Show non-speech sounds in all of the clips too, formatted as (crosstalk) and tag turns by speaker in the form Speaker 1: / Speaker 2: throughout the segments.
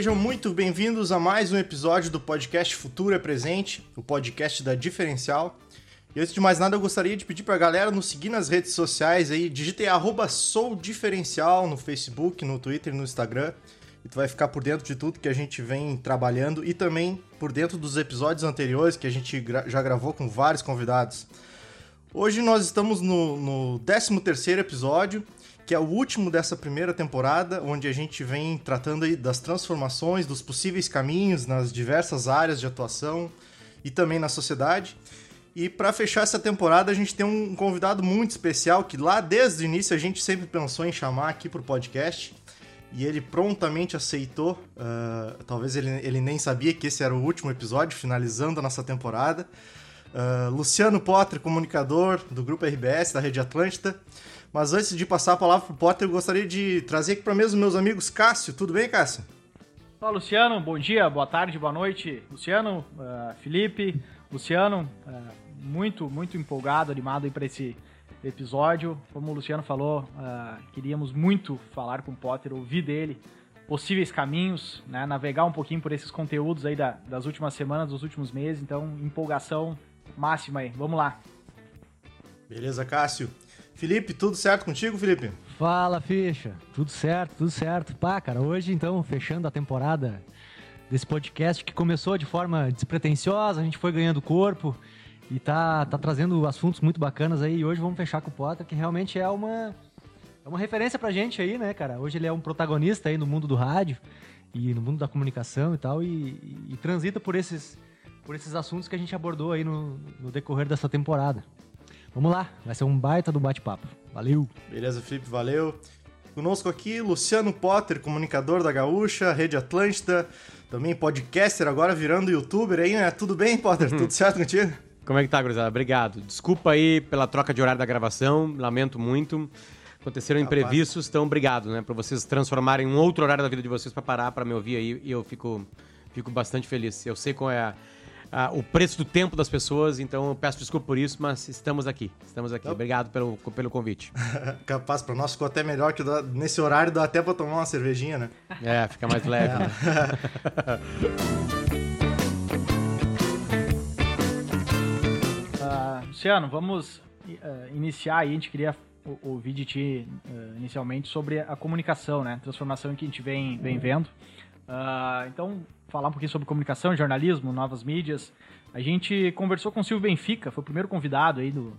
Speaker 1: Sejam muito bem-vindos a mais um episódio do podcast Futuro é Presente, o podcast da Diferencial. E antes de mais nada, eu gostaria de pedir pra galera nos seguir nas redes sociais aí, digite arroba soudiferencial no Facebook, no Twitter no Instagram. E tu vai ficar por dentro de tudo que a gente vem trabalhando e também por dentro dos episódios anteriores que a gente gra já gravou com vários convidados. Hoje nós estamos no, no 13 terceiro episódio que é o último dessa primeira temporada, onde a gente vem tratando das transformações, dos possíveis caminhos nas diversas áreas de atuação e também na sociedade. E para fechar essa temporada, a gente tem um convidado muito especial que lá desde o início a gente sempre pensou em chamar aqui para o podcast. E ele prontamente aceitou. Uh, talvez ele, ele nem sabia que esse era o último episódio, finalizando a nossa temporada. Uh, Luciano Potter, comunicador do Grupo RBS, da Rede Atlântida. Mas antes de passar a palavra pro Potter, eu gostaria de trazer aqui para mesmo meus amigos Cássio. Tudo bem, Cássio?
Speaker 2: Olá, Luciano. Bom dia, boa tarde, boa noite. Luciano, uh, Felipe, Luciano, uh, muito, muito empolgado, animado para esse episódio. Como o Luciano falou, uh, queríamos muito falar com o Potter, ouvir dele possíveis caminhos, né, navegar um pouquinho por esses conteúdos aí da, das últimas semanas, dos últimos meses. Então, empolgação máxima aí. Vamos lá.
Speaker 1: Beleza, Cássio. Felipe, tudo certo contigo, Felipe?
Speaker 3: Fala, Ficha. Tudo certo, tudo certo. Pá, cara, hoje então, fechando a temporada desse podcast que começou de forma despretensiosa, a gente foi ganhando corpo e tá, tá trazendo assuntos muito bacanas aí. E hoje vamos fechar com o Potter, que realmente é uma, é uma referência pra gente aí, né, cara? Hoje ele é um protagonista aí no mundo do rádio e no mundo da comunicação e tal, e, e, e transita por esses, por esses assuntos que a gente abordou aí no, no decorrer dessa temporada. Vamos lá, vai ser um baita do bate-papo. Valeu!
Speaker 1: Beleza, Felipe, valeu. Conosco aqui, Luciano Potter, comunicador da Gaúcha, Rede Atlântida, também podcaster, agora virando youtuber aí, né? Tudo bem, Potter? Uhum. Tudo certo contigo?
Speaker 4: Como é que tá, gurizada? Obrigado. Desculpa aí pela troca de horário da gravação, lamento muito. Aconteceram Capaz. imprevistos, então obrigado, né? Pra vocês transformarem um outro horário da vida de vocês para parar, para me ouvir aí, e eu fico, fico bastante feliz. Eu sei qual é a ah, o preço do tempo das pessoas, então eu peço desculpa por isso, mas estamos aqui. Estamos aqui. Obrigado pelo, pelo convite. (laughs)
Speaker 1: Capaz, para nós ficou até melhor que nesse horário dá até para tomar uma cervejinha, né?
Speaker 4: É, fica mais leve. Né?
Speaker 2: uh, (laughs) Luciano, vamos uh, iniciar aí. A gente queria ouvir de ti uh, inicialmente sobre a comunicação, né? Transformação que a gente vem, vem vendo. Uh, então, falar um pouquinho sobre comunicação, jornalismo, novas mídias. A gente conversou com o Silvio Benfica, foi o primeiro convidado aí do,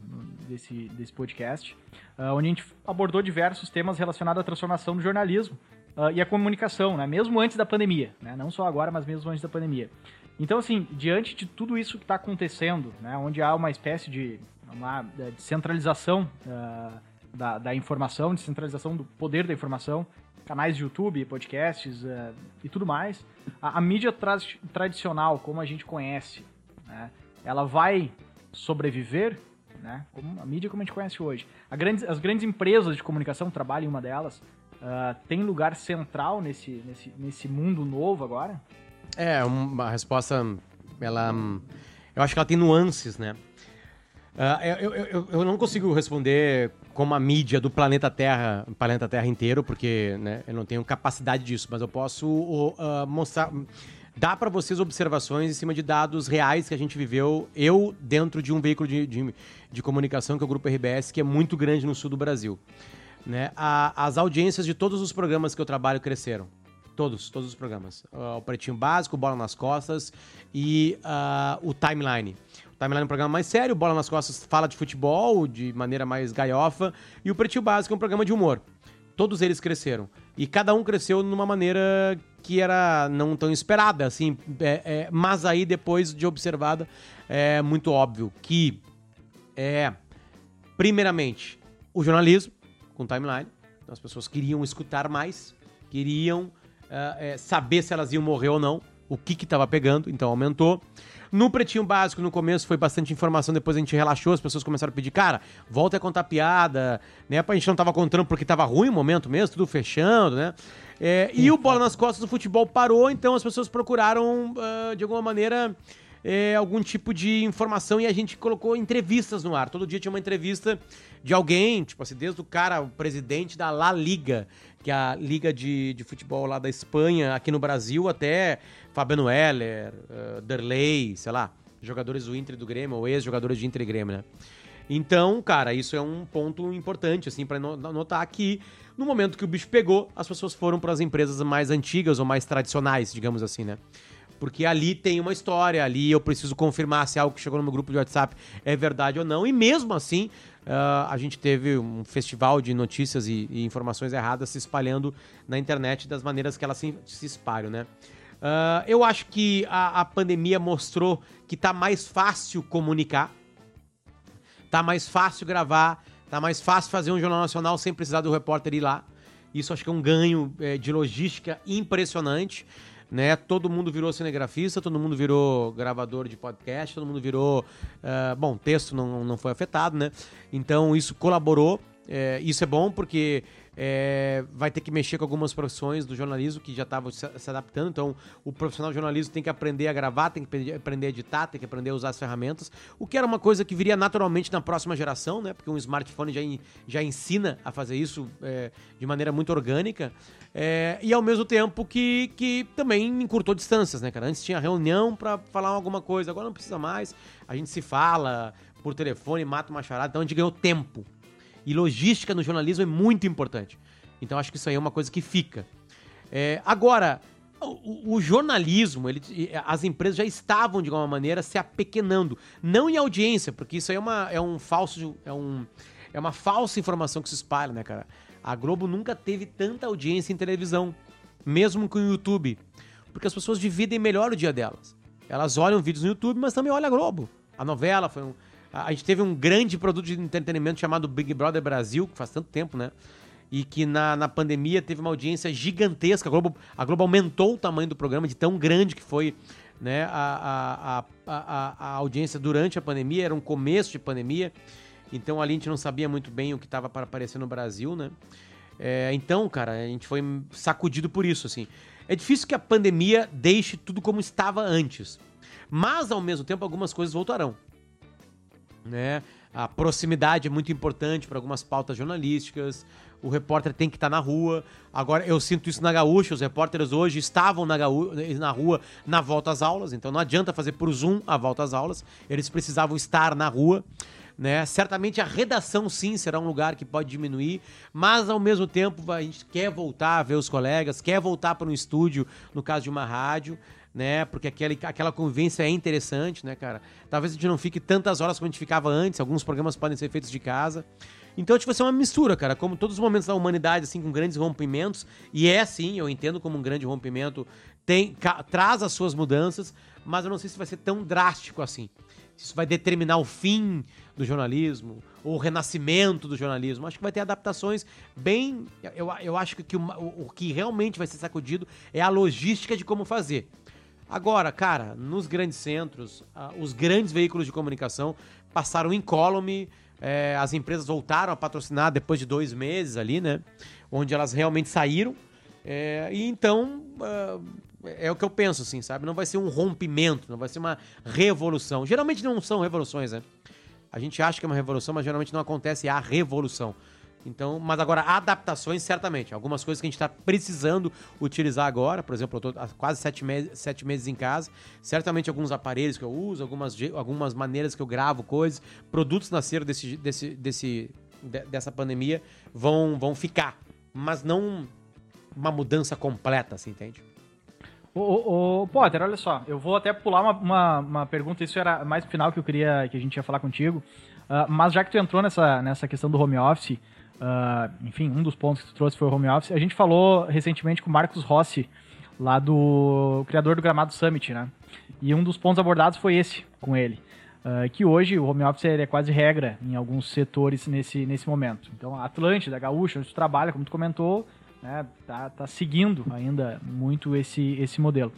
Speaker 2: desse, desse podcast, uh, onde a gente abordou diversos temas relacionados à transformação do jornalismo uh, e à comunicação, né? mesmo antes da pandemia, né? não só agora, mas mesmo antes da pandemia. Então, assim, diante de tudo isso que está acontecendo, né? onde há uma espécie de uma descentralização uh, da, da informação, descentralização do poder da informação, canais de YouTube, podcasts uh, e tudo mais, a, a mídia tra tradicional, como a gente conhece, né, ela vai sobreviver, né, como a mídia como a gente conhece hoje. As grandes empresas de comunicação, trabalham em uma delas, uh, tem lugar central nesse, nesse, nesse mundo novo agora?
Speaker 4: É, uma resposta, ela, eu acho que ela tem nuances, né? Uh, eu, eu, eu, não consigo responder como a mídia do planeta Terra, planeta Terra inteiro, porque né, eu não tenho capacidade disso, mas eu posso uh, mostrar, dar para vocês observações em cima de dados reais que a gente viveu, eu dentro de um veículo de, de, de comunicação que é o Grupo RBS, que é muito grande no sul do Brasil. Né? A, as audiências de todos os programas que eu trabalho cresceram. Todos, todos os programas. Uh, o Pretinho Básico, Bola nas Costas e o Timeline. Timeline é um programa mais sério, Bola nas Costas fala de futebol de maneira mais gaiofa, e o Pretinho Básico é um programa de humor. Todos eles cresceram. E cada um cresceu numa maneira que era não tão esperada, assim, é, é, mas aí depois de observada, é muito óbvio que é, primeiramente, o jornalismo com timeline. Então as pessoas queriam escutar mais, queriam uh, saber se elas iam morrer ou não, o que estava pegando, então aumentou. No Pretinho Básico, no começo, foi bastante informação, depois a gente relaxou, as pessoas começaram a pedir, cara, volta a contar piada, né? A gente não tava contando porque tava ruim o momento mesmo, tudo fechando, né? É, e o Bola nas Costas do Futebol parou, então as pessoas procuraram, uh, de alguma maneira, é, algum tipo de informação e a gente colocou entrevistas no ar. Todo dia tinha uma entrevista de alguém, tipo assim, desde o cara, o presidente da La Liga, que é a liga de, de futebol lá da Espanha, aqui no Brasil, até Fabiano Heller, uh, Derlei, sei lá, jogadores do Inter e do Grêmio, ou ex-jogadores de Inter e Grêmio, né? Então, cara, isso é um ponto importante, assim, para notar que no momento que o bicho pegou, as pessoas foram para as empresas mais antigas ou mais tradicionais, digamos assim, né? Porque ali tem uma história, ali eu preciso confirmar se algo que chegou no meu grupo de WhatsApp é verdade ou não. E mesmo assim, uh, a gente teve um festival de notícias e, e, informações erradas se espalhando na internet das maneiras que elas se, se espalham, né? Uh, eu acho que a, a pandemia mostrou que tá mais fácil comunicar, tá mais fácil gravar, tá mais fácil fazer um jornal nacional sem precisar do repórter ir lá. Isso acho que é um ganho é, de logística impressionante né? Todo mundo virou cinegrafista, todo mundo virou gravador de podcast, todo mundo virou. Uh, bom, texto não, não foi afetado, né? Então isso colaborou. É, isso é bom porque é, vai ter que mexer com algumas profissões do jornalismo que já estavam se, adaptando. Então, o profissional jornalismo tem que aprender a gravar, tem que aprender a editar, tem que aprender a usar as ferramentas. O que era uma coisa que viria naturalmente na próxima geração, né? Porque um smartphone já, já ensina a fazer isso é, de maneira muito orgânica. É, e ao mesmo tempo que, que também encurtou distâncias, né, cara? Antes tinha reunião para falar alguma coisa, agora não precisa mais. A gente se fala por telefone, mata uma charada, então a gente ganhou tempo. E logística no jornalismo é muito importante. Então acho que isso aí é uma coisa que fica. É, agora, o, o, jornalismo, ele, as empresas já estavam, de alguma maneira, se apequenando. Não em audiência, porque isso aí é, uma, é um falso. É, um, é uma falsa informação que se espalha, né, cara? A Globo nunca teve tanta audiência em televisão, mesmo com o YouTube. Porque as pessoas dividem melhor o dia delas. Elas olham vídeos no YouTube, mas também olham a Globo. A novela foi um, a gente teve um grande produto de entretenimento chamado Big Brother Brasil, que faz tanto tempo, né? E que na, na pandemia teve uma audiência gigantesca. A Globo, a Globo aumentou o tamanho do programa de tão grande que foi né, a, a, a, a, audiência durante a pandemia. Era um começo de pandemia. Então ali a gente não sabia muito bem o que estava para aparecer no Brasil, né? É, então, cara, a gente foi sacudido por isso, assim. É difícil que a pandemia deixe tudo como estava antes. Mas, ao mesmo tempo, algumas coisas voltarão né? A proximidade é muito importante para algumas pautas jornalísticas. O repórter tem que estar tá na rua. Agora, eu sinto isso na Gaúcha. Os repórteres hoje estavam na, Gaú na rua na volta às aulas. Então, não adianta fazer por Zoom a volta às aulas. Eles precisavam estar na rua. Né? Certamente a redação sim será um lugar que pode diminuir, mas ao mesmo tempo a gente quer voltar a ver os colegas, quer voltar para um estúdio, no caso de uma rádio, né? Porque aquele, aquela convivência é interessante, né, cara? Talvez a gente não fique tantas horas como a gente ficava antes, alguns programas podem ser feitos de casa. Então, tipo, vai ser uma mistura, cara, como todos os momentos da humanidade, assim, com grandes rompimentos, e é sim, eu entendo como um grande rompimento, tem, traz as suas mudanças, mas eu não sei se vai ser tão drástico assim. Isso vai determinar o fim do jornalismo, ou o renascimento do jornalismo. Acho que vai ter adaptações bem. Eu, eu acho que, que o, o que realmente vai ser sacudido é a logística de como fazer. Agora, cara, nos grandes centros, uh, os grandes veículos de comunicação passaram incólume, é, as empresas voltaram a patrocinar depois de dois meses ali, né? Onde elas realmente saíram. É, e então, uh, é o que eu penso, assim, sabe? Não vai ser um rompimento, não vai ser uma revolução. Geralmente não são revoluções, né? A gente acha que é uma revolução, mas geralmente não acontece a revolução. Então, mas agora, adaptações, certamente. Algumas coisas que a gente está precisando utilizar agora, por exemplo, eu estou há quase sete, me sete meses em casa. Certamente alguns aparelhos que eu uso, algumas, algumas maneiras que eu gravo coisas, produtos nasceram desse, desse, desse, de, dessa pandemia vão, vão ficar. Mas não uma mudança completa, assim, entende?
Speaker 2: Ô, ô, Potter, olha só, eu vou até pular uma, uma, uma, pergunta, isso era mais final que eu queria que a gente ia falar contigo. Uh, mas já que tu entrou nessa, nessa questão do home office, Uh, enfim, um dos pontos que tu trouxe foi o home office. A gente falou recentemente com o Marcos Rossi, lá do criador do Gramado Summit, né? E um dos pontos abordados foi esse com ele. Uh, que hoje o home office é quase regra em alguns setores nesse, nesse momento. Então, a Atlântida, a Gaúcha, onde tu trabalha, como tu comentou, né, tá, tá seguindo ainda muito esse, esse modelo.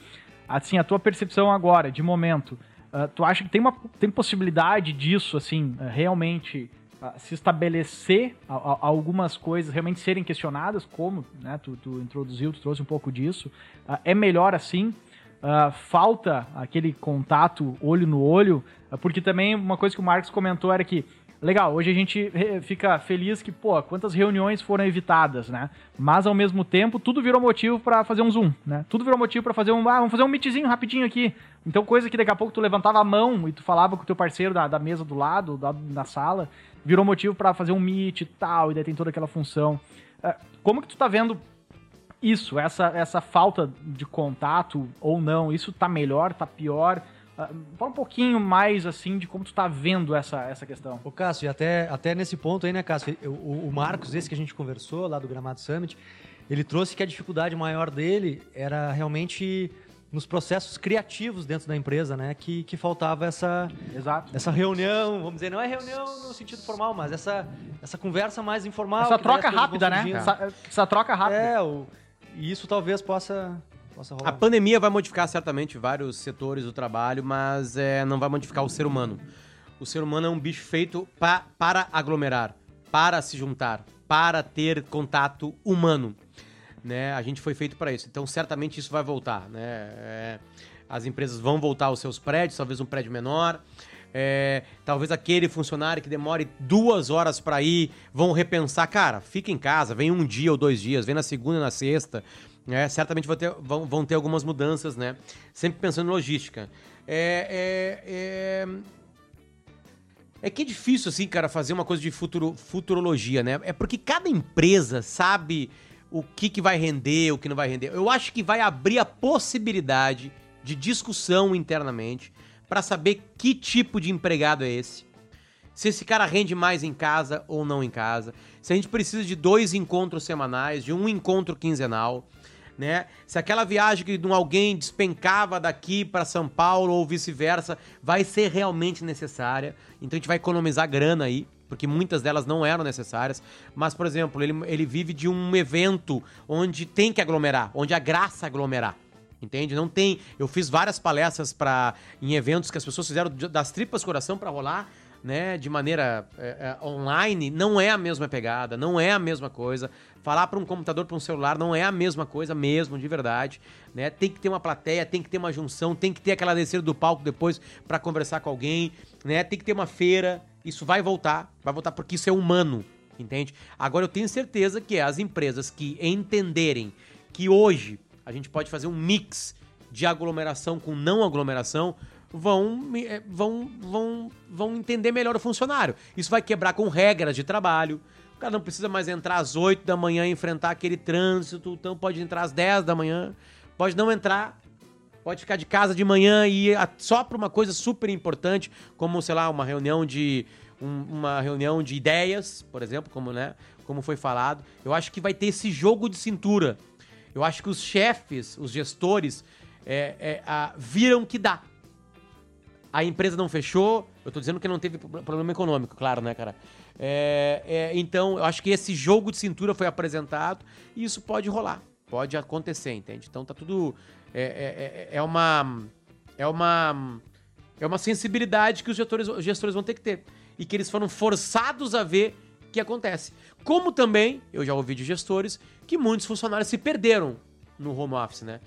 Speaker 2: Assim, a tua percepção agora, de momento, uh, tu acha que tem, uma, tem possibilidade disso, assim, realmente se estabelecer a, a, algumas coisas realmente serem questionadas, como né, tu, tu, introduziu, tu trouxe um pouco disso. Uh, é melhor assim. uh, falta aquele contato olho no olho, uh, porque também uma coisa que o Marcos comentou era que legal, hoje a gente fica feliz que, pô, quantas reuniões foram evitadas, né? Mas ao mesmo tempo, tudo virou motivo para fazer um zoom, né? Tudo virou motivo para fazer um, ah, vamos fazer um meetzinho rapidinho aqui. Então, coisa que daqui a pouco tu levantava a mão e tu falava com o teu parceiro da, da mesa do lado, da, na sala, virou motivo para fazer um meet e tal, e daí tem toda aquela função. Uh, como que tu tá vendo isso, essa, essa falta de contato ou não? Isso tá melhor, tá pior? Uh, fala um pouquinho mais, assim, de como tu tá vendo essa, essa questão.
Speaker 3: Ô, Cássio, e até, até nesse ponto aí, né, Cássio, o, o Marcos, esse que a gente conversou lá do Gramado Summit, ele trouxe que a dificuldade maior dele era realmente nos processos criativos dentro da empresa, né? Que, que faltava essa,
Speaker 2: Exato.
Speaker 3: essa reunião, vamos dizer, não é reunião no sentido formal, mas essa, essa conversa mais informal.
Speaker 2: Essa troca rápida, né? Essa, essa, troca rápida.
Speaker 3: É, o, e isso talvez possa,
Speaker 4: a pandemia vai modificar certamente vários setores do trabalho, mas é, não vai modificar o ser humano. O ser humano é um bicho feito pa, para aglomerar, para se juntar, para ter contato humano. Né? A gente foi feito para isso. Então, certamente isso vai voltar. Né? É, as empresas vão voltar aos seus prédios, talvez um prédio menor. É, talvez aquele funcionário que demore duas horas para ir, vão repensar, cara, fica em casa, vem um dia ou dois dias, vem na segunda e na sexta. É, certamente vão ter, vão, vão ter algumas mudanças, né? Sempre pensando em logística. É, é, é, é que é difícil, assim, cara, fazer uma coisa de futuro, futurologia, né? É porque cada empresa sabe o que, que vai render, o que não vai render. Eu acho que vai abrir a possibilidade de discussão internamente para saber que tipo de empregado é esse. Se esse cara rende mais em casa ou não em casa. Se a gente precisa de dois encontros semanais, de um encontro quinzenal né? Se aquela viagem que alguém despencava daqui para São Paulo ou vice-versa vai ser realmente necessária, então a gente vai economizar grana aí, porque muitas delas não eram necessárias. Mas, por exemplo, ele, ele vive de um evento onde tem que aglomerar, onde a graça aglomerar. Entende? Não tem. Eu fiz várias palestras para em eventos que as pessoas fizeram das tripas coração para rolar né, de maneira é, é, online, não é a mesma pegada, não é a mesma coisa. Falar para um computador, para um celular, não é a mesma coisa mesmo, de verdade. Né? Tem que ter uma plateia, tem que ter uma junção, tem que ter aquela descida do palco depois para conversar com alguém, né? Tem que ter uma feira. Isso vai voltar, vai voltar porque isso é humano, entende? Agora eu tenho certeza que as empresas que entenderem que hoje a gente pode fazer um mix de aglomeração com não aglomeração, vão, eh, vão, vão, vão entender melhor o funcionário. Isso vai quebrar com regras de trabalho. O cara não precisa mais entrar às 8 da manhã e enfrentar aquele trânsito, então pode entrar às 10 da manhã, pode não entrar, pode ficar de casa de manhã e ir só para uma coisa super importante, como, sei lá, uma reunião de um, uma reunião de ideias, por exemplo, como, né, como foi falado. Eu acho que vai ter esse jogo de cintura. Eu acho que os chefes, os gestores, é, é, a, viram que dá a empresa não fechou. Eu tô dizendo que não teve problema econômico, claro, né, cara? É, é, então, eu acho que esse jogo de cintura foi apresentado e isso pode rolar. Pode acontecer, entende? Então tá tudo. É, é, é, é uma. É uma. É uma sensibilidade que os gestores, os gestores vão ter que ter. E que eles foram forçados a ver que acontece. Como também, eu já ouvi de gestores, que muitos funcionários se perderam no home office, né?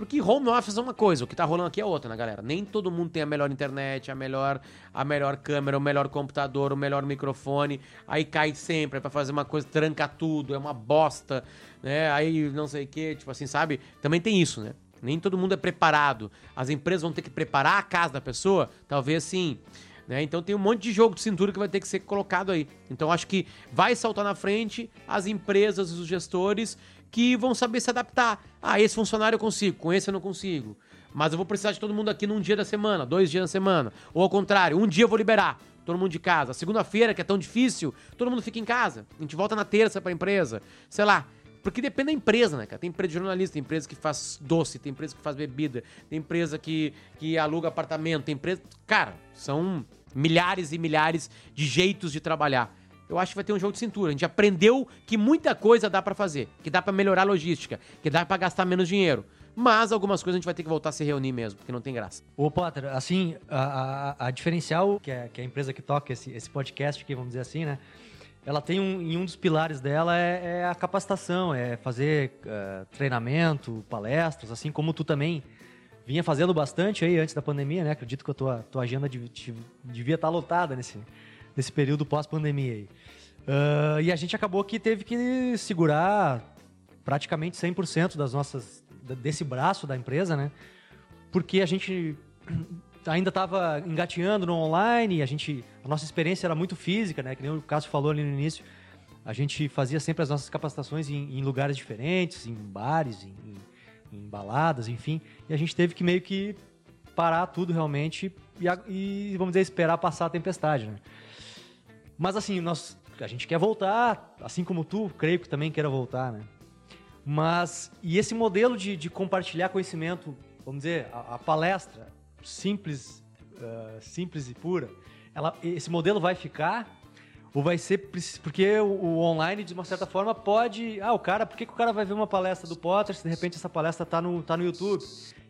Speaker 4: Porque home office é uma coisa, o que tá rolando aqui é outra, né, galera? Nem todo mundo tem a melhor internet, a melhor, a melhor câmera, o melhor computador, o melhor microfone. Aí cai sempre, é pra fazer uma coisa, tranca tudo, é uma bosta, né? Aí não sei o que, tipo assim, sabe? Também tem isso, né? Nem todo mundo é preparado. As empresas vão ter que preparar a casa da pessoa? Talvez sim. Né? Então tem um monte de jogo de cintura que vai ter que ser colocado aí. Então acho que vai saltar na frente as empresas os gestores que vão saber se adaptar. Ah, esse funcionário eu consigo, com esse eu não consigo. Mas eu vou precisar de todo mundo aqui num dia da semana, dois dias da semana. Ou ao contrário, um dia eu vou liberar todo mundo de casa. Segunda-feira, que é tão difícil, todo mundo fica em casa. A gente volta na terça pra empresa. Sei lá. Porque depende da empresa, né, cara? Tem empresa de jornalista, tem empresa que faz doce, tem empresa que faz bebida, tem empresa que, que aluga apartamento, tem empresa. Cara, são milhares e milhares de jeitos de trabalhar eu acho que vai ter um jogo de cintura. A gente aprendeu que muita coisa dá para fazer, que dá para melhorar a logística, que dá para gastar menos dinheiro. Mas algumas coisas a gente vai ter que voltar a se reunir mesmo, porque não tem graça.
Speaker 3: Ô, Potter, assim, a, a, a diferencial, que é, que é, a empresa que toca esse, esse podcast aqui, vamos dizer assim, né? Ela tem um, em um dos pilares dela é, é a capacitação, é fazer uh, treinamento, palestras, assim como tu também vinha fazendo bastante aí antes da pandemia, né? Acredito que a tua, tua agenda dev- dev- devia estar lotada nesse, nesse período pós-pandemia aí. Ah, e a gente acabou que teve que segurar praticamente 100% das nossas desse braço da empresa, né? Porque a gente ainda estava engateando no online, a gente a nossa experiência era muito física, né? Que nem o Cássio falou ali no início. A gente fazia sempre as nossas capacitações em, em lugares diferentes, em bares, em, em- em baladas, enfim. E a gente teve que meio que parar tudo realmente e, e, vamos dizer, esperar passar a tempestade, né? Mas assim, nós, a gente quer voltar, assim como tu, creio que também queira voltar, né? Mas, e esse modelo de, de compartilhar conhecimento, vamos dizer, a, a palestra simples, ah, simples e pura, ela, esse modelo vai ficar ou vai ser porque o, online de uma certa forma pode, ah, o cara, por que, que o cara vai ver uma palestra do Potter se de repente essa palestra tá no, tá no YouTube?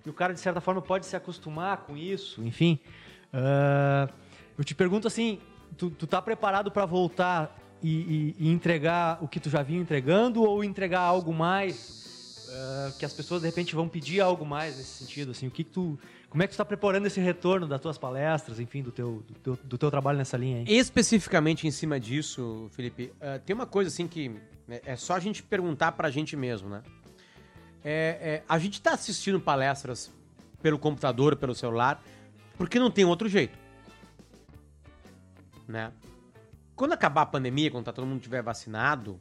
Speaker 3: E o cara de certa forma pode se acostumar com isso, enfim. Ah, eu te pergunto assim, tu, tu tá preparado para voltar e, e- e entregar o que tu já vinha entregando ou entregar algo mais ah, que as pessoas de repente vão pedir algo mais nesse sentido, assim, o que, que tu, como é que tu tá preparando esse retorno das tuas palestras, enfim, do teu, do teu, do teu trabalho nessa linha aí?
Speaker 4: Especificamente em cima disso, Felipe, ah, tem uma coisa assim que né, é só a gente perguntar pra gente mesmo, né? É, é, a gente tá assistindo palestras pelo computador, pelo celular, porque não tem outro jeito. Né? Quando acabar a pandemia, quando tá todo mundo tiver vacinado,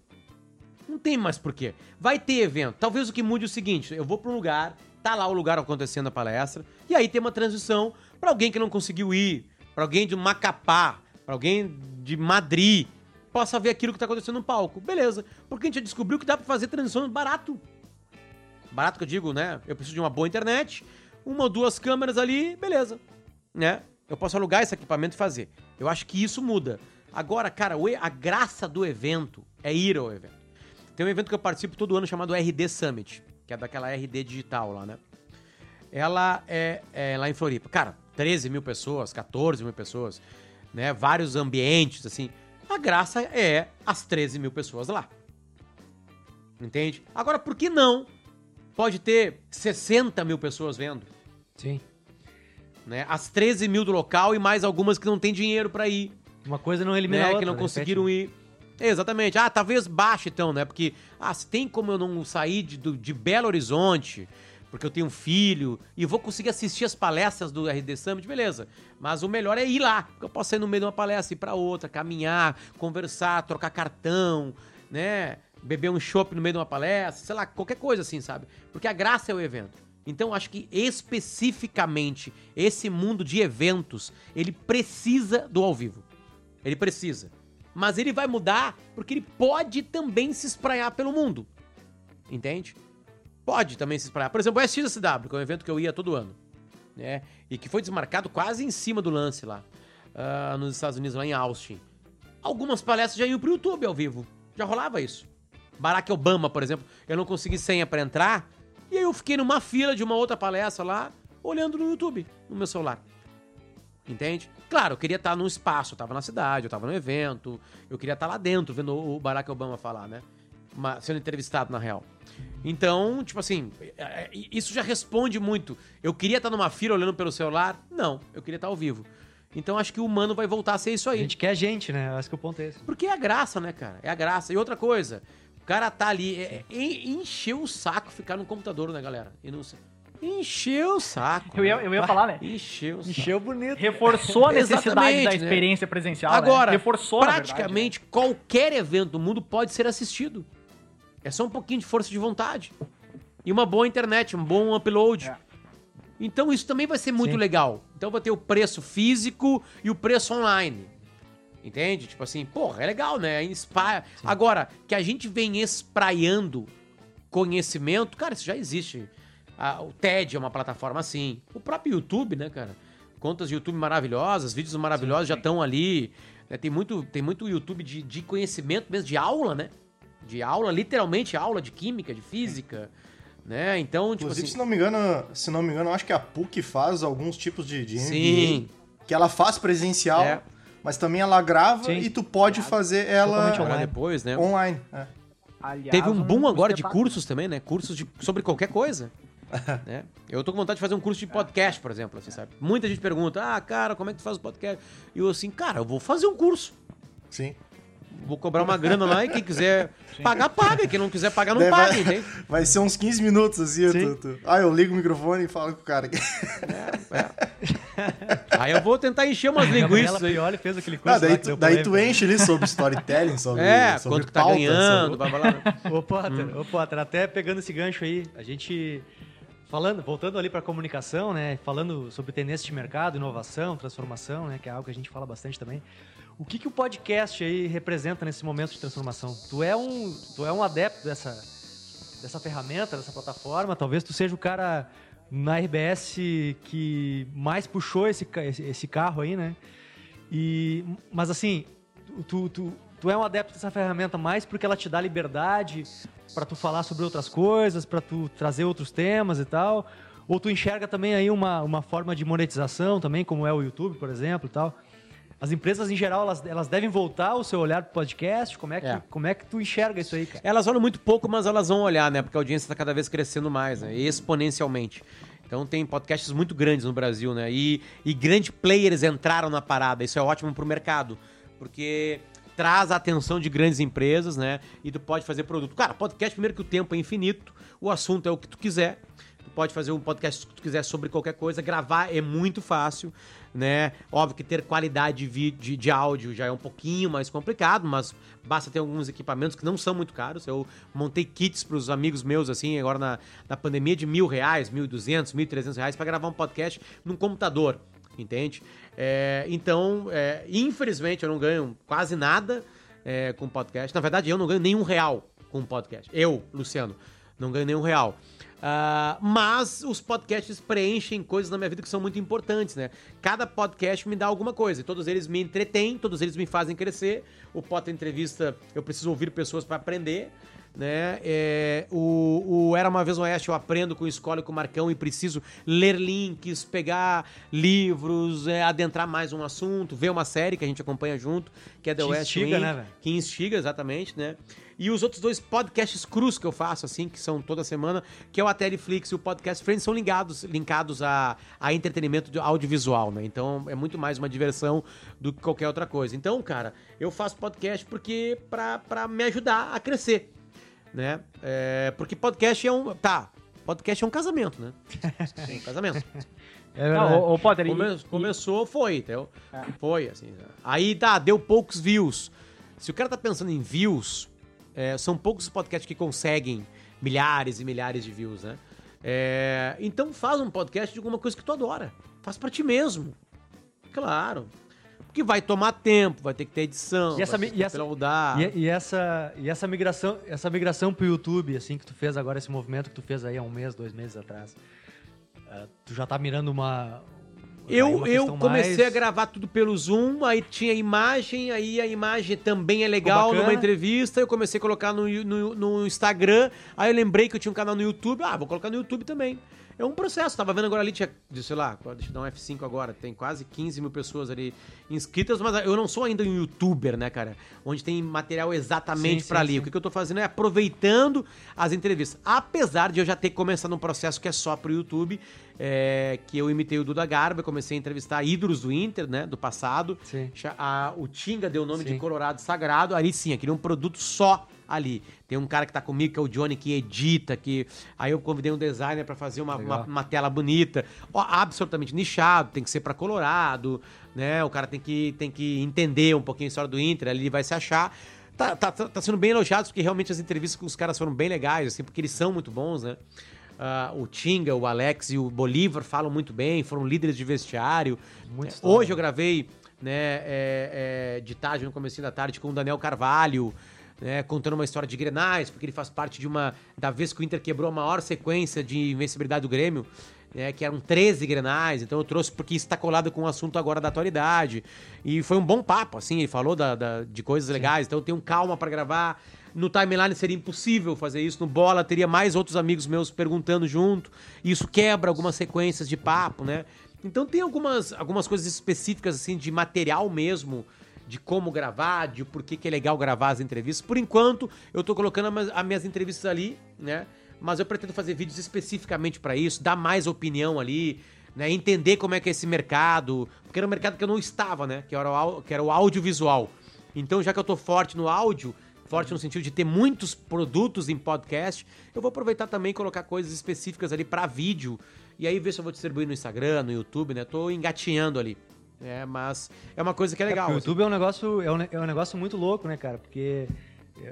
Speaker 4: não tem mais porquê. Vai ter evento. Talvez o que mude é o seguinte: eu vou pra um lugar, tá lá o lugar acontecendo a palestra, e aí tem uma transição pra alguém que não conseguiu ir, pra alguém de Macapá, pra alguém de Madrid, possa ver aquilo que tá acontecendo no palco. Beleza. Porque a gente já descobriu que dá pra fazer transição barato. Barato que eu digo, né? Eu preciso de uma boa internet, uma ou duas câmeras ali, beleza. Né? Eu posso alugar esse equipamento e fazer. Eu acho que isso muda. Agora, cara, a graça do evento é ir ao evento. Tem um evento que eu participo todo ano chamado RD Summit, que é daquela RD digital lá, né? Ela é, é lá em Floripa. Cara, 13 mil pessoas, 14 mil pessoas, né? Vários ambientes, assim. A graça é as 13 mil pessoas lá. Entende? Agora, por que não pode ter 60 mil pessoas vendo?
Speaker 3: Sim.
Speaker 4: Né? As 13 mil do local e mais algumas que não tem dinheiro pra ir
Speaker 3: Uma coisa não elimina
Speaker 4: né,
Speaker 3: a outra.
Speaker 4: que não
Speaker 3: de
Speaker 4: conseguiram
Speaker 3: repente,
Speaker 4: ir. Exatamente. Ah, talvez baixe então, né? Porque, ah, se tem como eu não sair de, de Belo Horizonte, porque eu tenho um filho, e vou conseguir assistir as palestras do RD Summit, beleza. Mas o melhor é ir lá, porque eu posso sair no meio de uma palestra, ir pra outra, caminhar, conversar, trocar cartão, né? Beber um chopp no meio de uma palestra, sei lá, qualquer coisa assim, sabe? Porque a graça é o evento. Então, acho que especificamente esse mundo de eventos, ele precisa do ao vivo. Ele precisa. Mas ele vai mudar porque ele pode também se espraiar pelo mundo. Entende? Pode também se espraiar. Por exemplo, o SXSW, que é um evento que eu ia todo ano. Né? E que foi desmarcado quase em cima do lance lá. ah, nos Estados Unidos, lá em Austin. Algumas palestras já iam pro YouTube ao vivo. Já rolava isso. Barack Obama, por exemplo, eu não consegui senha pra entrar. E aí eu fiquei numa fila de uma outra palestra lá, olhando no YouTube, no meu celular. Entende? Claro, eu queria estar num espaço, eu tava na cidade, eu tava no evento, eu queria estar lá dentro, vendo o Barack Obama falar, né? Uma- sendo entrevistado, na real. Então, tipo assim, é- é- isso já responde muito. Eu queria estar numa fila olhando pelo celular? Não, eu queria estar ao vivo. Então acho que o humano vai voltar a ser isso
Speaker 3: A
Speaker 4: aí.
Speaker 3: gente quer gente, né? Acho que o ponto é esse.
Speaker 4: Porque é a graça, né, cara? É a graça. E outra coisa, o cara tá ali, é, é, encheu o saco ficar no computador, né, galera? E não sei. Encheu o saco.
Speaker 2: Eu ia,
Speaker 4: né?
Speaker 2: eu ia falar, né?
Speaker 4: Encheu o saco.
Speaker 3: Encheu bonito.
Speaker 2: Reforçou a necessidade da
Speaker 4: né?
Speaker 2: experiência presencial. né?
Speaker 4: Agora,
Speaker 2: Reforçou, na verdade, né?
Speaker 4: praticamente qualquer evento do mundo pode ser assistido. É só um pouquinho de força de vontade. E uma boa internet, um bom upload.
Speaker 2: É.
Speaker 4: Então isso também vai ser muito
Speaker 3: Sim.
Speaker 4: legal. Então vai ter o preço físico e o preço online. Entende? Tipo assim, porra, é legal, né? Inspire. Agora, que a gente vem espraiando conhecimento, cara, isso já existe. Ah, o TED é uma plataforma assim. O próprio YouTube, né, cara? Contas de YouTube maravilhosas, vídeos maravilhosos já estão ali. né? Tem, muito, tem muito YouTube de, de conhecimento mesmo, de aula, né? De aula, literalmente aula de química, de física. Né? Então, tipo
Speaker 1: Inclusive,
Speaker 4: assim.
Speaker 1: se não me engano, se não me engano, eu acho que a PUC faz alguns tipos de, de
Speaker 4: Sim.
Speaker 1: MBA, que ela faz presencial,
Speaker 4: É.
Speaker 1: mas também ela grava
Speaker 3: Sim.
Speaker 1: e tu pode fazer ela
Speaker 3: online.
Speaker 4: depois, né?
Speaker 1: online. é.
Speaker 2: Aliás,
Speaker 4: Teve um boom agora de cursos também, né? Cursos de- sobre qualquer coisa. (laughs) né? Eu tô com vontade de fazer um curso de podcast, por exemplo, assim, sabe? Muita gente pergunta, ah, cara, como é que tu faz o podcast? E eu assim, cara, eu vou fazer um curso.
Speaker 1: Sim.
Speaker 4: Vou cobrar uma grana lá e quem quiser (laughs) pagar, paga. Quem não quiser pagar, não
Speaker 1: Daí
Speaker 4: paga,
Speaker 1: vai,
Speaker 4: entende? (laughs)
Speaker 1: vai ser uns 15 minutos, assim.
Speaker 4: Sim.
Speaker 1: Tu, tu- Ah, eu ligo o microfone e falo com o cara.
Speaker 4: Aí eu vou tentar encher umas linguiças aí.
Speaker 3: Pioli fez aquele curso
Speaker 1: Ah, daí,
Speaker 3: lá que
Speaker 1: tu, daí tu enche ali sobre storytelling, sobre,
Speaker 4: É,
Speaker 1: sobre
Speaker 4: quanto que tá
Speaker 1: pauta,
Speaker 4: ganhando,
Speaker 1: sobre-
Speaker 4: blá, blá, blá.
Speaker 3: Ô Potter, ô Potter, até pegando esse gancho aí, a gente falando, voltando ali para comunicação, né, falando sobre tendência de mercado, inovação, transformação, né, que é algo que a gente fala bastante também. O que, que o podcast aí representa nesse momento de transformação? Tu é um, tu é um adepto dessa, dessa ferramenta, dessa plataforma. Talvez tu seja o cara na RBS que mais puxou esse, esse carro aí, né? E, mas assim, tu, tu, tu é um adepto dessa ferramenta mais porque ela te dá liberdade para tu falar sobre outras coisas, para tu trazer outros temas e tal. Ou tu enxerga também aí uma, uma forma de monetização também, como é o YouTube, por exemplo, e tal. As empresas, em geral, elas, elas devem voltar o seu olhar pro podcast? Como é, que,
Speaker 4: É.
Speaker 3: como é que tu enxerga isso aí, cara?
Speaker 4: Elas olham muito pouco, mas elas vão olhar, né? Porque a audiência está cada vez crescendo mais, né? Exponencialmente. Então tem podcasts muito grandes no Brasil, né? E, e grandes players entraram na parada. Isso é ótimo pro mercado. Porque traz a atenção de grandes empresas, né? E tu pode fazer produto. Cara, podcast, primeiro que o tempo é infinito, o assunto é o que tu quiser. Tu pode fazer um podcast que tu quiser sobre qualquer coisa. Gravar é muito fácil, né? Óbvio que ter qualidade de, de, de áudio já é um pouquinho mais complicado, mas basta ter alguns equipamentos que não são muito caros. Eu montei kits para os amigos meus, assim, agora na, na pandemia, de mil reais, mil e duzentos, mil e trezentos reais para gravar um podcast num computador, entende? É, então, é, infelizmente, eu não ganho quase nada é, com podcast. Na verdade, eu não ganho nenhum real com podcast. Eu, Luciano, não ganho nenhum real. Ah, mas os podcasts preenchem coisas na minha vida que são muito importantes, né? Cada podcast me dá alguma coisa. Todos eles me entretêm, todos eles me fazem crescer. O Potter Entrevista, eu preciso ouvir pessoas para aprender, né? É, o, o Era Uma Vez no Oeste eu aprendo com o Escola e com o Marcão e preciso ler links, pegar livros, é, adentrar mais um assunto, ver uma série que a gente acompanha junto, que é The
Speaker 3: Te
Speaker 4: West
Speaker 3: instiga,
Speaker 4: Wing,
Speaker 3: né,
Speaker 4: que instiga exatamente, né? E os outros dois podcasts crus que eu faço, assim, que são toda semana, que é o A Teleflix e o Podcast Friends, são ligados, linkados a, a entretenimento audiovisual, né? Então é muito mais uma diversão do que qualquer outra coisa. Então, cara, eu faço podcast porque pra me ajudar a crescer, né? É, porque podcast é um. Tá, podcast é um casamento, né? (laughs) É um casamento.
Speaker 3: É
Speaker 2: Não, ô, ô, Potter,
Speaker 4: Come-
Speaker 2: e-
Speaker 4: começou, foi, entendeu?
Speaker 2: É.
Speaker 4: Foi, assim. Aí tá, deu poucos views. Se o cara tá pensando em views, é, são poucos os podcasts que conseguem milhares e milhares de views, né? É, então faz um podcast de alguma coisa que tu adora. Faz pra ti mesmo. Claro. Porque vai tomar tempo, vai ter que ter edição,
Speaker 3: E essa
Speaker 4: vai ter
Speaker 3: e
Speaker 4: que
Speaker 3: essa-. E, e essa, e essa migração, essa migração pro YouTube, assim, que tu fez agora, esse movimento que tu fez aí há um mês, dois meses atrás, ah, tu já tá mirando uma.
Speaker 4: Eu,
Speaker 3: uma
Speaker 4: eu comecei
Speaker 3: mais-
Speaker 4: a gravar tudo pelo Zoom, aí tinha imagem, aí a imagem também é legal numa entrevista, eu comecei a colocar no, no, no Instagram, aí eu lembrei que eu tinha um canal no YouTube, ah, vou colocar no YouTube também. É um processo, tava vendo agora ali, tinha, de, sei lá, deixa eu dar um F5 agora, tem quase 15 mil pessoas ali inscritas, mas eu não sou ainda um youtuber, né, cara? Onde tem material exatamente
Speaker 3: sim,
Speaker 4: ali.
Speaker 3: sim.
Speaker 4: O que, que eu tô fazendo é aproveitando as entrevistas. Apesar de eu já ter começado um processo que é só pro YouTube, é, que eu imitei o Duda Garba, comecei a entrevistar ídolos do Inter, né, do passado.
Speaker 3: Sim.
Speaker 4: A- o Tinga deu o nome
Speaker 3: Sim.
Speaker 4: de Colorado Sagrado. Ali sim, aquele é um produto só ali. Tem um cara que tá comigo, que é o Johnny, que edita, que... Aí eu convidei um designer pra fazer uma, uma, uma tela bonita. Ó, absolutamente nichado, tem que ser pra Colorado, né? O cara tem que, tem que entender um pouquinho a história do Inter, ali ele vai se achar. Tá, tá, tá tá sendo bem elogiado, porque realmente as entrevistas com os caras foram bem legais, assim, porque eles são muito bons, né? Ah, o Tinga, o Alex e o Bolívar falam muito bem, foram líderes de vestiário.
Speaker 3: Muito
Speaker 4: É. Hoje eu gravei, né, é, é, de tarde, no começo da tarde, com o Daniel Carvalho, né, contando uma história de Grenais, porque ele faz parte de uma... Da vez que o Inter quebrou a maior sequência de invencibilidade do Grêmio, né, que eram 13 Grenais, então eu trouxe porque está colado com o assunto agora da atualidade. E foi um bom papo, assim, ele falou da, da- de coisas legais, então eu tenho calma para gravar. No timeline seria impossível fazer isso, no Bola teria mais outros amigos meus perguntando junto, e isso quebra algumas sequências de papo, né? Então tem algumas, algumas coisas específicas, assim, de material mesmo, de como gravar, de por que, que é legal gravar as entrevistas. Por enquanto, eu tô colocando as minhas- as minhas entrevistas ali, né? mas eu pretendo fazer vídeos especificamente para isso, dar mais opinião ali, né? Entender como é que é esse mercado, porque era um mercado que eu não estava, né? Que era o, que era o audiovisual. Então, já que eu tô forte no áudio, forte no sentido de ter muitos produtos em podcast, eu vou aproveitar também e colocar coisas específicas ali para vídeo. E aí ver se eu vou distribuir no Instagram, no YouTube, né? Tô engatinhando ali. É, mas é uma coisa que é legal.
Speaker 3: o
Speaker 4: assim.
Speaker 3: YouTube é um negócio é um, é um negócio muito louco, né, cara? Porque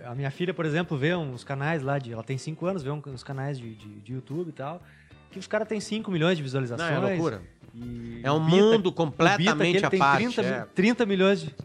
Speaker 3: a minha filha, por exemplo, vê uns canais lá de. Ela tem 5 anos, vê um- uns canais de, de, de YouTube e tal. Que os caras têm 5 milhões de
Speaker 4: Não,
Speaker 3: visualizações.
Speaker 4: é loucura. É um
Speaker 3: Bita-
Speaker 4: mundo completamente à parte,
Speaker 3: 30,
Speaker 4: é.
Speaker 3: mi- 30 milhões de.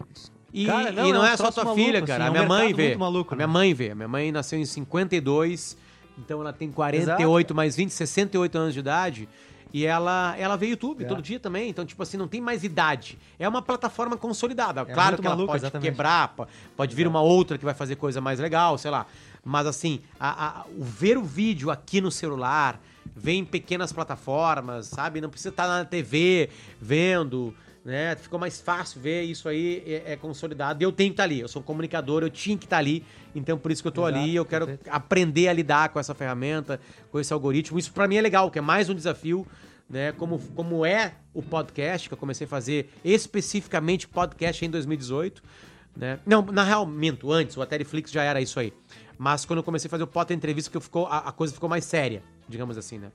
Speaker 4: E,
Speaker 3: Cara,
Speaker 4: e
Speaker 3: não,
Speaker 4: não,
Speaker 3: é um
Speaker 4: é só tua
Speaker 3: maluco,
Speaker 4: filha,
Speaker 3: assim,
Speaker 4: cara.
Speaker 3: é
Speaker 4: a
Speaker 3: um
Speaker 4: minha mãe
Speaker 3: mercado
Speaker 4: vê.
Speaker 3: muito maluco,
Speaker 4: a minha
Speaker 3: né?
Speaker 4: mãe vê. A minha mãe nasceu em 52, então ela tem 48 mais 20, 68 anos de idade. E ela, ela vê YouTube
Speaker 3: É.
Speaker 4: todo dia também, então, tipo assim, não tem mais idade. É uma plataforma consolidada. claro
Speaker 3: É muito
Speaker 4: que ela
Speaker 3: maluco,
Speaker 4: pode
Speaker 3: exatamente.
Speaker 4: quebrar, po- pode vir uma outra que vai fazer coisa mais legal, sei lá. Mas assim, a- a- o ver o vídeo aqui no celular, ver em pequenas plataformas, sabe? Não precisa estar na TV vendo, né? Ficou mais fácil ver isso aí, é, é consolidado. E eu tenho que estar ali, eu sou um comunicador, eu tinha que estar ali, então por isso que eu tô
Speaker 3: Exato,
Speaker 4: ali, eu quero
Speaker 3: perfeito.
Speaker 4: aprender a lidar com essa ferramenta, com esse algoritmo. Isso pra mim é legal, que é mais um desafio, né? Como, como é o podcast, que eu comecei a fazer especificamente podcast em 2018. Né? Não, na real, minto, antes, o Ateriflix já era isso aí. Mas quando eu comecei a fazer o Potter Entrevista, que ficou, a, a coisa ficou mais séria, digamos assim, né?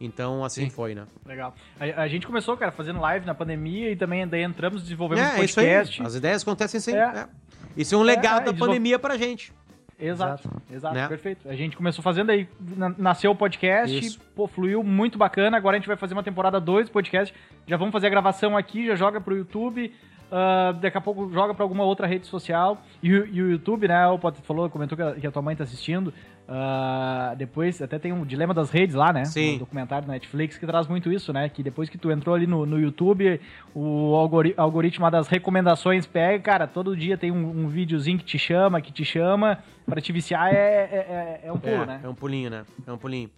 Speaker 4: Então, assim foi, né?
Speaker 2: Legal. A, a gente começou, cara, fazendo live na pandemia e também daí entramos, desenvolvemos
Speaker 4: É, é isso aí.
Speaker 2: podcast.
Speaker 4: As ideias acontecem assim.
Speaker 2: É.
Speaker 4: É. Isso é um legado
Speaker 2: é,
Speaker 4: da pandemia pra gente.
Speaker 2: Exato, exato,
Speaker 4: Né?
Speaker 2: perfeito. A gente começou fazendo aí, na- nasceu o podcast,
Speaker 4: Isso.
Speaker 2: pô, fluiu muito bacana. Agora a gente vai fazer uma temporada 2 do podcast. Já vamos fazer a gravação aqui, já joga pro YouTube. ah, daqui a pouco joga pra alguma outra rede social. E, o- e o YouTube, né? O Potter falou, comentou que a, que a tua mãe tá assistindo. Ah, depois até tem um Dilema das Redes lá, né?
Speaker 4: Sim.
Speaker 2: Um documentário da Netflix que traz muito isso, né? Que depois que tu entrou ali no, no YouTube, o algori- algoritmo das recomendações pega, cara, todo dia tem um, um videozinho que te chama, que te chama. Pra te viciar é, é, é- é um pulo,
Speaker 4: é,
Speaker 2: né?
Speaker 4: é um pulinho, né? É um pulinho.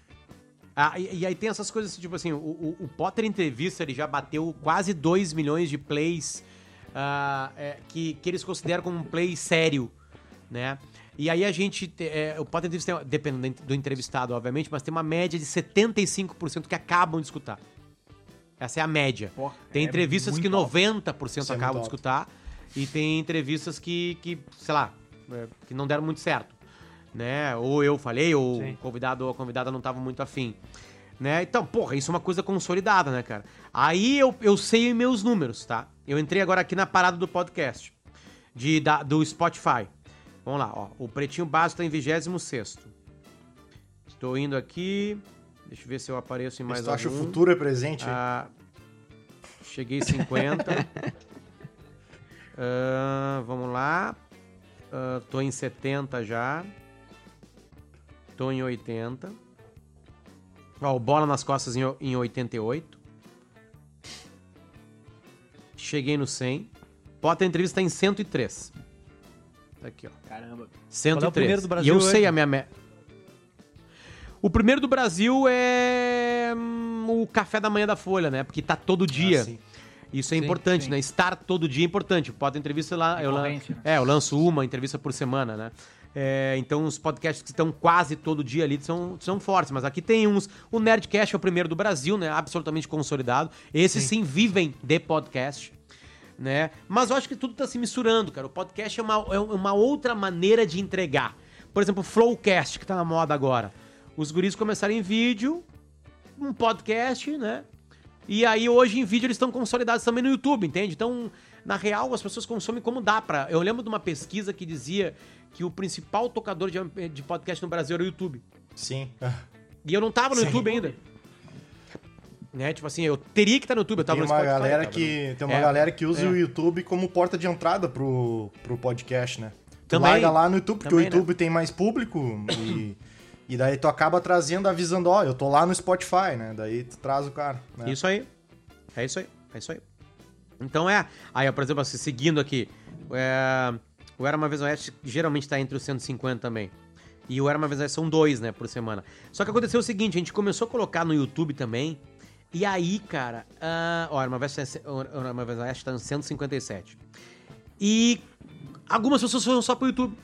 Speaker 4: Ah, e, e aí tem essas coisas, tipo assim, o, o, o Potter Entrevista, ele já bateu quase 2 milhões de plays ah, é, que, que eles consideram como um play sério, né? E aí a gente, te- é, o Potter Entrevista, depende do entrevistado, obviamente, mas tem uma média de 75% que acabam de escutar. Essa é a média.
Speaker 2: Porra,
Speaker 4: Tem
Speaker 2: é
Speaker 4: entrevistas que
Speaker 2: muito alto.
Speaker 4: 90%
Speaker 1: Isso é
Speaker 4: acabam de escutar e tem entrevistas que, que sei lá, é, que não deram muito certo, né? Ou eu falei, ou
Speaker 3: Sim.
Speaker 4: o convidado ou a convidada não estavam muito afim, né? Então, porra, isso é uma coisa consolidada, né, cara? Aí eu, eu sei meus números, tá? Eu entrei agora aqui na parada do podcast, de, da, do Spotify. Vamos lá, ó. O Pretinho Básico tá em 26 Estou indo aqui. Deixa eu ver se eu apareço em mais
Speaker 1: Mas tu acha o
Speaker 4: algum.
Speaker 1: futuro é presente?
Speaker 4: Ah, cheguei em 50. (laughs) Ah, vamos lá. Ah, tô em 70 já. Tô em 80. Ó, o bola nas costas em, em 88. Cheguei no 100. Potter entrevista tá em 103. Tá aqui, ó.
Speaker 2: Caramba.
Speaker 4: 103.
Speaker 3: Qual é o primeiro do Brasil
Speaker 4: E eu sei
Speaker 3: hoje?
Speaker 4: a minha meta. O primeiro do Brasil é hum, o café da manhã da Folha, né? Porque tá todo dia.
Speaker 1: Ah, sim.
Speaker 4: Isso é
Speaker 3: Sim,
Speaker 4: importante,
Speaker 2: sim.
Speaker 4: né? Estar todo dia é importante. Pode entrevista lá. Eu, lan-
Speaker 2: né?
Speaker 4: é, eu lanço uma entrevista por semana, né? É, então os podcasts que estão quase todo dia ali são, são fortes. Mas aqui tem uns. O Nerdcast é o primeiro do Brasil, né? Absolutamente consolidado. Esses sim, vivem de podcast. Né? Mas eu acho que tudo tá se misturando, cara. O podcast é uma, é uma outra maneira de entregar. Por exemplo, o Flowcast, que tá na moda agora. Os guris começaram em vídeo, um podcast, né? E aí hoje em vídeo eles estão consolidados também no YouTube, entende? Então, na real, as pessoas consomem como dá pra. Eu lembro de uma pesquisa que dizia que o principal tocador de, de podcast no Brasil era o YouTube.
Speaker 1: Sim.
Speaker 4: E eu não tava no
Speaker 1: Sim.
Speaker 4: YouTube ainda. Né? Tipo assim, eu teria que estar no YouTube, eu tava
Speaker 1: Tem
Speaker 4: no
Speaker 1: uma
Speaker 4: Spotify,
Speaker 1: galera
Speaker 4: tava
Speaker 1: que tem uma
Speaker 4: É,
Speaker 1: galera que usa
Speaker 4: é.
Speaker 1: o YouTube como porta de entrada pro, pro podcast, né? Tu
Speaker 4: Também.
Speaker 1: larga lá no YouTube, porque
Speaker 4: Também, né?
Speaker 1: o YouTube tem mais público e, (coughs) e daí tu acaba trazendo, avisando, ó, eu tô lá no Spotify, né? Daí tu traz o cara. Né?
Speaker 4: Isso aí. É isso aí. É isso aí. Então é. Aí, por exemplo, assim, seguindo aqui. É, o Era Uma Vez Oeste geralmente tá entre os 150 também. E o Era Uma Vez Oeste são dois, né, por semana. Só que aconteceu o seguinte, a gente começou a colocar no YouTube também. E aí, cara. ah, ó, Era Uma Vez, Era Uma Vez no Oeste tá em 157. E algumas pessoas foram só pro YouTube.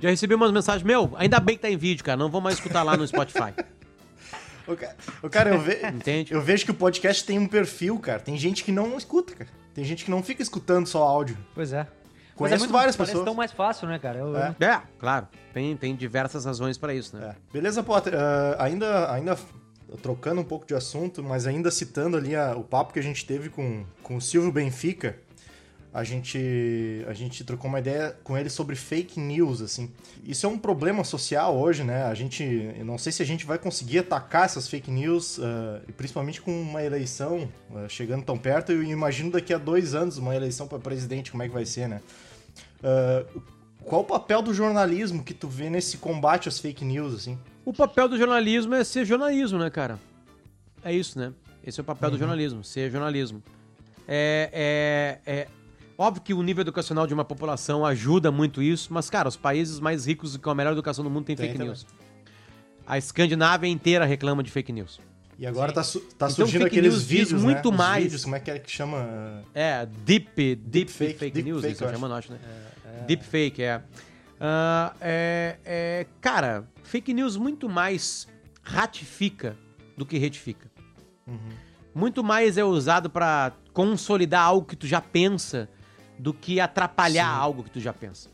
Speaker 4: Já recebi umas mensagens, meu, ainda bem que tá em vídeo, cara. Não vou mais escutar lá no Spotify. (laughs)
Speaker 1: Ô, ca- ô, cara, eu, ve-
Speaker 4: Entende?
Speaker 1: eu vejo que o podcast tem um perfil, cara. Tem gente que não escuta, cara. Tem gente que não fica escutando só áudio.
Speaker 3: Pois é.
Speaker 1: Conheço
Speaker 3: Mas é muito-
Speaker 1: várias
Speaker 3: parece
Speaker 1: pessoas.
Speaker 3: tão mais fácil, né, cara? Eu,
Speaker 1: É.
Speaker 4: É, claro. Tem, tem diversas razões pra isso, né?
Speaker 1: É. Beleza, Potter. Ah, ainda, ainda trocando um pouco de assunto, mas ainda citando ali a- o papo que a gente teve com, com o Silvio Benfica, a gente, a gente trocou uma ideia com ele sobre fake news, assim. Isso é um problema social hoje, né? A gente, eu não sei se a gente vai conseguir atacar essas fake news, e principalmente com uma eleição ah, chegando tão perto. Eu imagino daqui a dois anos uma eleição para presidente, como é que vai ser, né? Ah, qual o papel do jornalismo que tu vê nesse combate às fake news, assim?
Speaker 4: O papel do jornalismo é ser jornalismo, né, cara? É isso, né? Esse é o papel do jornalismo, ser jornalismo. É, é, é óbvio que o nível educacional de uma população ajuda muito isso, mas, cara, os países mais ricos e com a melhor educação do mundo têm
Speaker 1: Tem
Speaker 4: fake
Speaker 1: também.
Speaker 4: news. A Escandinávia inteira reclama de fake news.
Speaker 1: E agora tá, su- tá
Speaker 4: Então,
Speaker 1: surgindo
Speaker 4: fake
Speaker 1: aqueles vídeos,
Speaker 4: muito
Speaker 1: né?
Speaker 4: Mais.
Speaker 1: vídeos, como é que é que chama?
Speaker 4: É, deep, deep,
Speaker 1: fake,
Speaker 4: fake,
Speaker 1: deep
Speaker 4: news,
Speaker 1: fake,
Speaker 4: isso
Speaker 1: eu
Speaker 4: chama, acho, né? Deep fake, é. Ah, é, é. Cara, fake news muito mais ratifica do que retifica.
Speaker 1: Uhum.
Speaker 4: Muito mais é usado pra consolidar algo que tu já pensa do que atrapalhar
Speaker 1: Sim.
Speaker 4: algo que tu já pensa.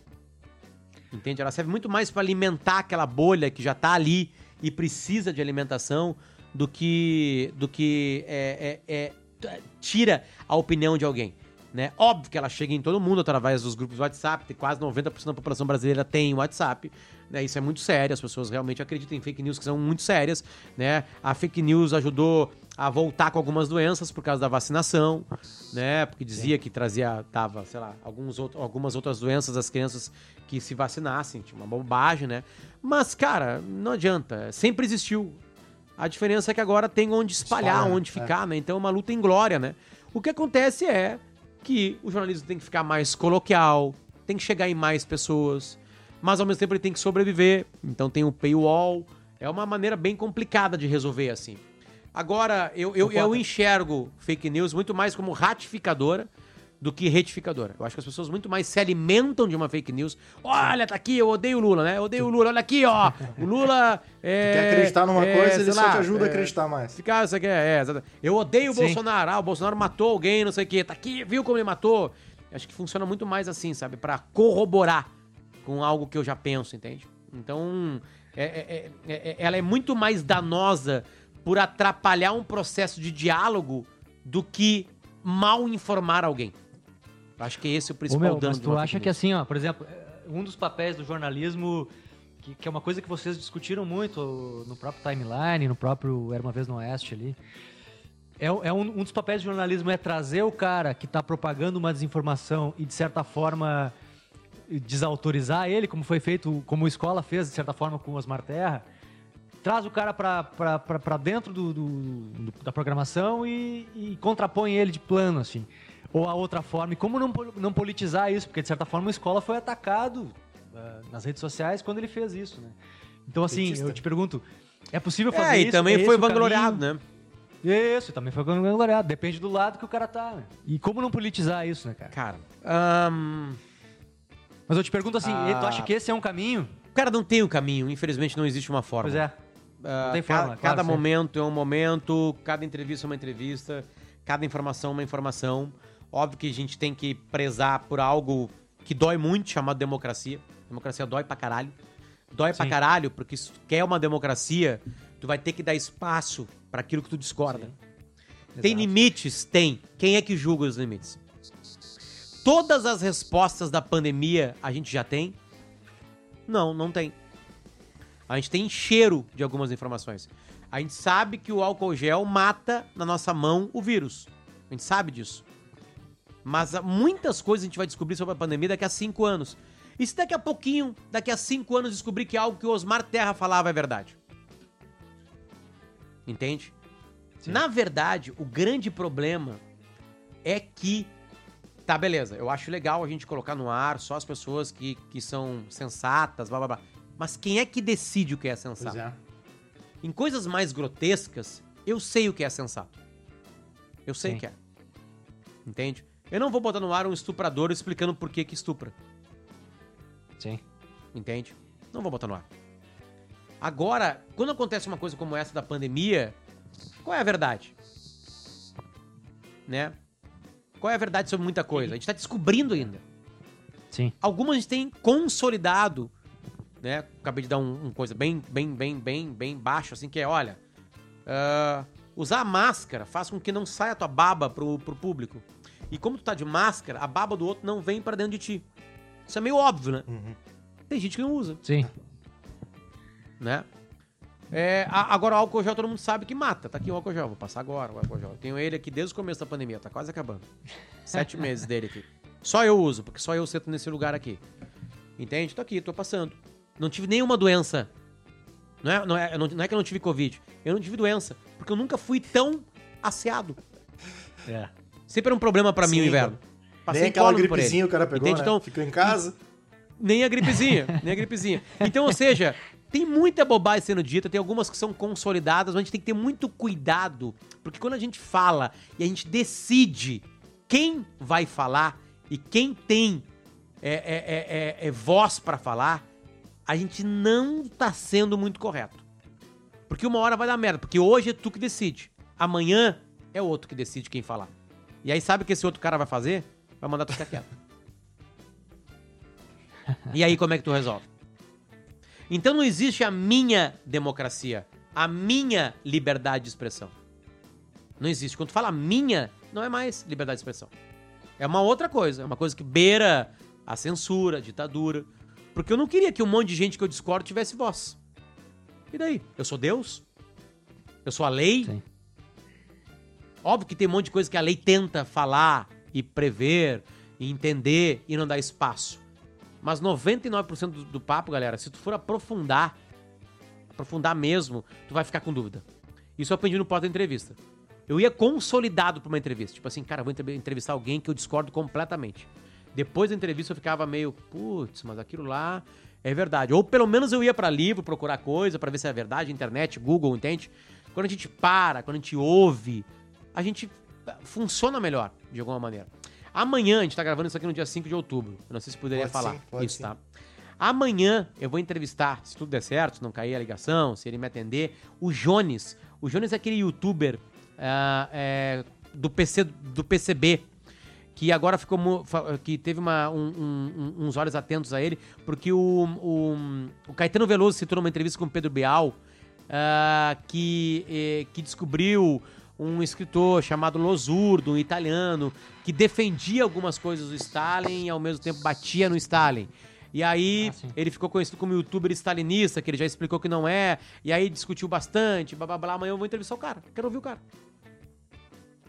Speaker 4: Entende? Ela serve muito mais pra alimentar aquela bolha que já tá ali e precisa de alimentação do que do que é, é- é- tira a opinião de alguém. Né? Óbvio que ela chega em todo mundo através dos grupos WhatsApp, tem quase 90% da população brasileira tem WhatsApp, né? Isso é muito sério, as pessoas realmente acreditam em fake news que são muito sérias, né? A fake news ajudou a voltar com algumas doenças por causa da vacinação, né? Porque dizia que trazia, dava, sei lá, alguns outro, algumas outras doenças às crianças que se vacinassem, tinha uma bobagem, né? Mas, cara, não adianta, sempre existiu. A diferença é que agora tem onde espalhar,
Speaker 1: Espalha,
Speaker 4: onde
Speaker 1: é.
Speaker 4: ficar, né? Então é uma luta em glória, né? O que acontece é que o jornalismo tem que ficar mais coloquial, tem que chegar em mais pessoas, mas ao mesmo tempo ele tem que sobreviver. Então tem o paywall. É uma maneira bem complicada de resolver assim. Agora, eu, eu, eu enxergo fake news muito mais como ratificadora do que retificadora. Eu acho que as pessoas muito mais se alimentam de uma fake news. Olha, tá aqui, eu odeio o Lula, né? Eu odeio o Lula, olha aqui, ó. O Lula. (laughs) É,
Speaker 1: Tu quer acreditar numa
Speaker 4: é,
Speaker 1: coisa, ele só
Speaker 4: lá,
Speaker 1: te ajuda a
Speaker 4: é,
Speaker 1: acreditar mais.
Speaker 4: Ficar, isso aqui é, exatamente. Eu odeio o
Speaker 3: Sim.
Speaker 4: Bolsonaro. Ah, o Bolsonaro matou alguém, não sei o quê. Tá aqui, viu como ele matou? Acho que funciona muito mais assim, sabe? Pra corroborar com algo que eu já penso, entende? Então, é- é- é- é- ela é muito mais danosa por atrapalhar um processo de diálogo do que mal informar alguém. Acho que esse é o principal
Speaker 3: meu,
Speaker 4: dano
Speaker 3: tu acha que assim, ó, por exemplo, é, um dos papéis do jornalismo, que, que é uma coisa que vocês discutiram muito no próprio timeline, no próprio Era Uma Vez no Oeste ali, é, é um, um dos papéis do jornalismo é trazer o cara que está propagando uma desinformação e, de certa forma, desautorizar ele, como foi feito, como a escola fez, de certa forma, com o Osmar Terra, traz o cara para dentro do, do- do- da programação e, e contrapõe ele de plano, assim. Ou a outra forma. E como não, não politizar isso? Porque, de certa forma, a escola foi atacado ah, nas redes sociais quando ele fez isso, né? Então, assim,
Speaker 1: Petista.
Speaker 3: eu te pergunto, é possível fazer
Speaker 4: É,
Speaker 3: isso?
Speaker 4: e também
Speaker 3: É
Speaker 4: foi vangloriado, né?
Speaker 3: Isso, também foi vangloriado. Depende do lado que o cara tá, né? E como não politizar isso, né, cara?
Speaker 4: Cara, ahn,
Speaker 3: Mas eu te pergunto assim,
Speaker 4: Ah.
Speaker 3: tu acha que esse é um caminho?
Speaker 4: o cara não tem o caminho, infelizmente não existe uma forma.
Speaker 3: Pois é.
Speaker 4: Ah,
Speaker 3: Não tem forma,
Speaker 4: cada
Speaker 3: claro, sim.
Speaker 4: momento é um momento, cada entrevista é uma entrevista, cada informação é uma informação. Óbvio que a gente tem que prezar por algo que dói muito, chamado democracia. Democracia dói pra caralho. Dói pra
Speaker 3: Sim.
Speaker 4: caralho, porque se tu quer uma democracia, tu vai ter que dar espaço pra aquilo que tu discorda. Tem
Speaker 3: Exato.
Speaker 4: limites? Tem. Quem é que julga os limites? Todas as respostas da pandemia a gente já tem? Não, não tem. A gente tem cheiro de algumas informações. A gente sabe que o álcool gel mata na nossa mão o vírus. A gente sabe disso. Mas ah, muitas coisas a gente vai descobrir sobre a pandemia daqui a cinco anos. E se daqui a pouquinho, daqui a cinco anos, descobrir que algo que o Osmar Terra falava é verdade? Entende? Na verdade, o grande problema é que. Tá, beleza. Eu acho legal a gente colocar no ar só as pessoas que, que são sensatas, blá blá blá. Mas quem é que decide o que é sensato?
Speaker 1: É.
Speaker 4: Em coisas mais grotescas, eu sei o que é sensato. Eu sei
Speaker 3: Sim.
Speaker 4: o que é. Entende? Eu não vou botar no ar um estuprador explicando por que que estupra.
Speaker 3: Sim.
Speaker 4: Entende? Não vou botar no ar. Agora, quando acontece uma coisa como essa da pandemia, qual é a verdade? Né? Qual é a verdade sobre muita coisa? A gente tá descobrindo ainda.
Speaker 3: Sim.
Speaker 4: Algumas a gente tem consolidado, né? Acabei de dar um, um coisa bem, bem, bem, bem, bem baixo, assim, que é, olha, ah, usar a máscara faz com que não saia a tua baba pro, pro público. E como tu tá de máscara, a baba do outro não vem pra dentro de ti. Isso é meio óbvio, né?
Speaker 1: Uhum.
Speaker 4: Tem gente que não usa,
Speaker 3: Sim.
Speaker 4: né? É, a- agora o álcool gel todo mundo sabe que mata. Tá aqui o álcool gel, vou passar agora o álcool gel. Eu tenho ele aqui desde o começo da pandemia, tá quase acabando. Sete (laughs) meses dele aqui. Só eu uso, porque só eu sento nesse lugar aqui. Entende? Tô aqui, tô passando. Não tive nenhuma doença. Não é, não, é, não, não é que eu não tive Covid. Eu não tive doença. Porque eu nunca fui tão asseado.
Speaker 3: É.
Speaker 4: Sempre era um problema pra mim o inverno.
Speaker 1: Nem aquela gripezinha o cara pegou,
Speaker 4: Entende?
Speaker 1: né?
Speaker 4: Então,
Speaker 1: Ficou em casa.
Speaker 4: nem a gripezinha, (laughs) nem a gripezinha. Então, ou seja, tem muita bobagem sendo dita, tem algumas que são consolidadas, mas a gente tem que ter muito cuidado, porque quando a gente fala e a gente decide quem vai falar e quem tem é, é, é, é, é voz pra falar, a gente não tá sendo muito correto. Porque uma hora vai dar merda, porque hoje é tu que decide, amanhã é o outro que decide quem falar. E aí sabe o que esse outro cara vai fazer? Vai mandar tu ficar quieto. (laughs) E aí, como é que tu resolve? Então não existe a minha democracia, a minha liberdade de expressão. Não existe. Quando tu fala minha, não é mais liberdade de expressão. É uma outra coisa, é uma coisa que beira a censura, a ditadura. Porque eu não queria que um monte de gente que eu discordo tivesse voz. E daí? Eu sou Deus? Eu sou a lei?
Speaker 3: Sim.
Speaker 4: Óbvio que tem um monte de coisa que a lei tenta falar e prever e entender e não dá espaço. Mas 99% do, do papo, galera, se tu for aprofundar, aprofundar mesmo, tu vai ficar com dúvida. Isso eu aprendi no pós-entrevista. Eu ia consolidado pra uma entrevista. Tipo assim, cara, vou entre- entrevistar alguém que eu discordo completamente. Depois da entrevista eu ficava meio, putz, mas aquilo lá é verdade. Ou pelo menos eu ia pra livro procurar coisa pra ver se é verdade, internet, Google, entende? Quando a gente para, quando a gente ouve, a gente eh, funciona melhor, de alguma maneira. Amanhã, a gente tá gravando isso aqui no dia 5 de outubro. Eu não sei se poderia
Speaker 1: Pode
Speaker 4: falar
Speaker 1: sim, pode
Speaker 4: isso,
Speaker 1: sim.
Speaker 4: tá? Amanhã eu vou entrevistar, se tudo der certo, se não cair a ligação, se ele me atender, o Jones. O Jones é aquele youtuber ah, é, do, PC, do PCB, que agora ficou. que teve uma, um- um- uns olhos atentos a ele, porque o, o, o Caetano Veloso citou numa entrevista com o Pedro Bial ah, que, eh, que descobriu um escritor chamado Losurdo, um italiano, que defendia algumas coisas do Stalin e ao mesmo tempo batia no Stalin. E aí
Speaker 3: Ah,
Speaker 4: ele ficou conhecido como youtuber stalinista, que ele já explicou que não é, e aí discutiu bastante, blá blá blá. Amanhã eu vou entrevistar o cara, quero ouvir o cara.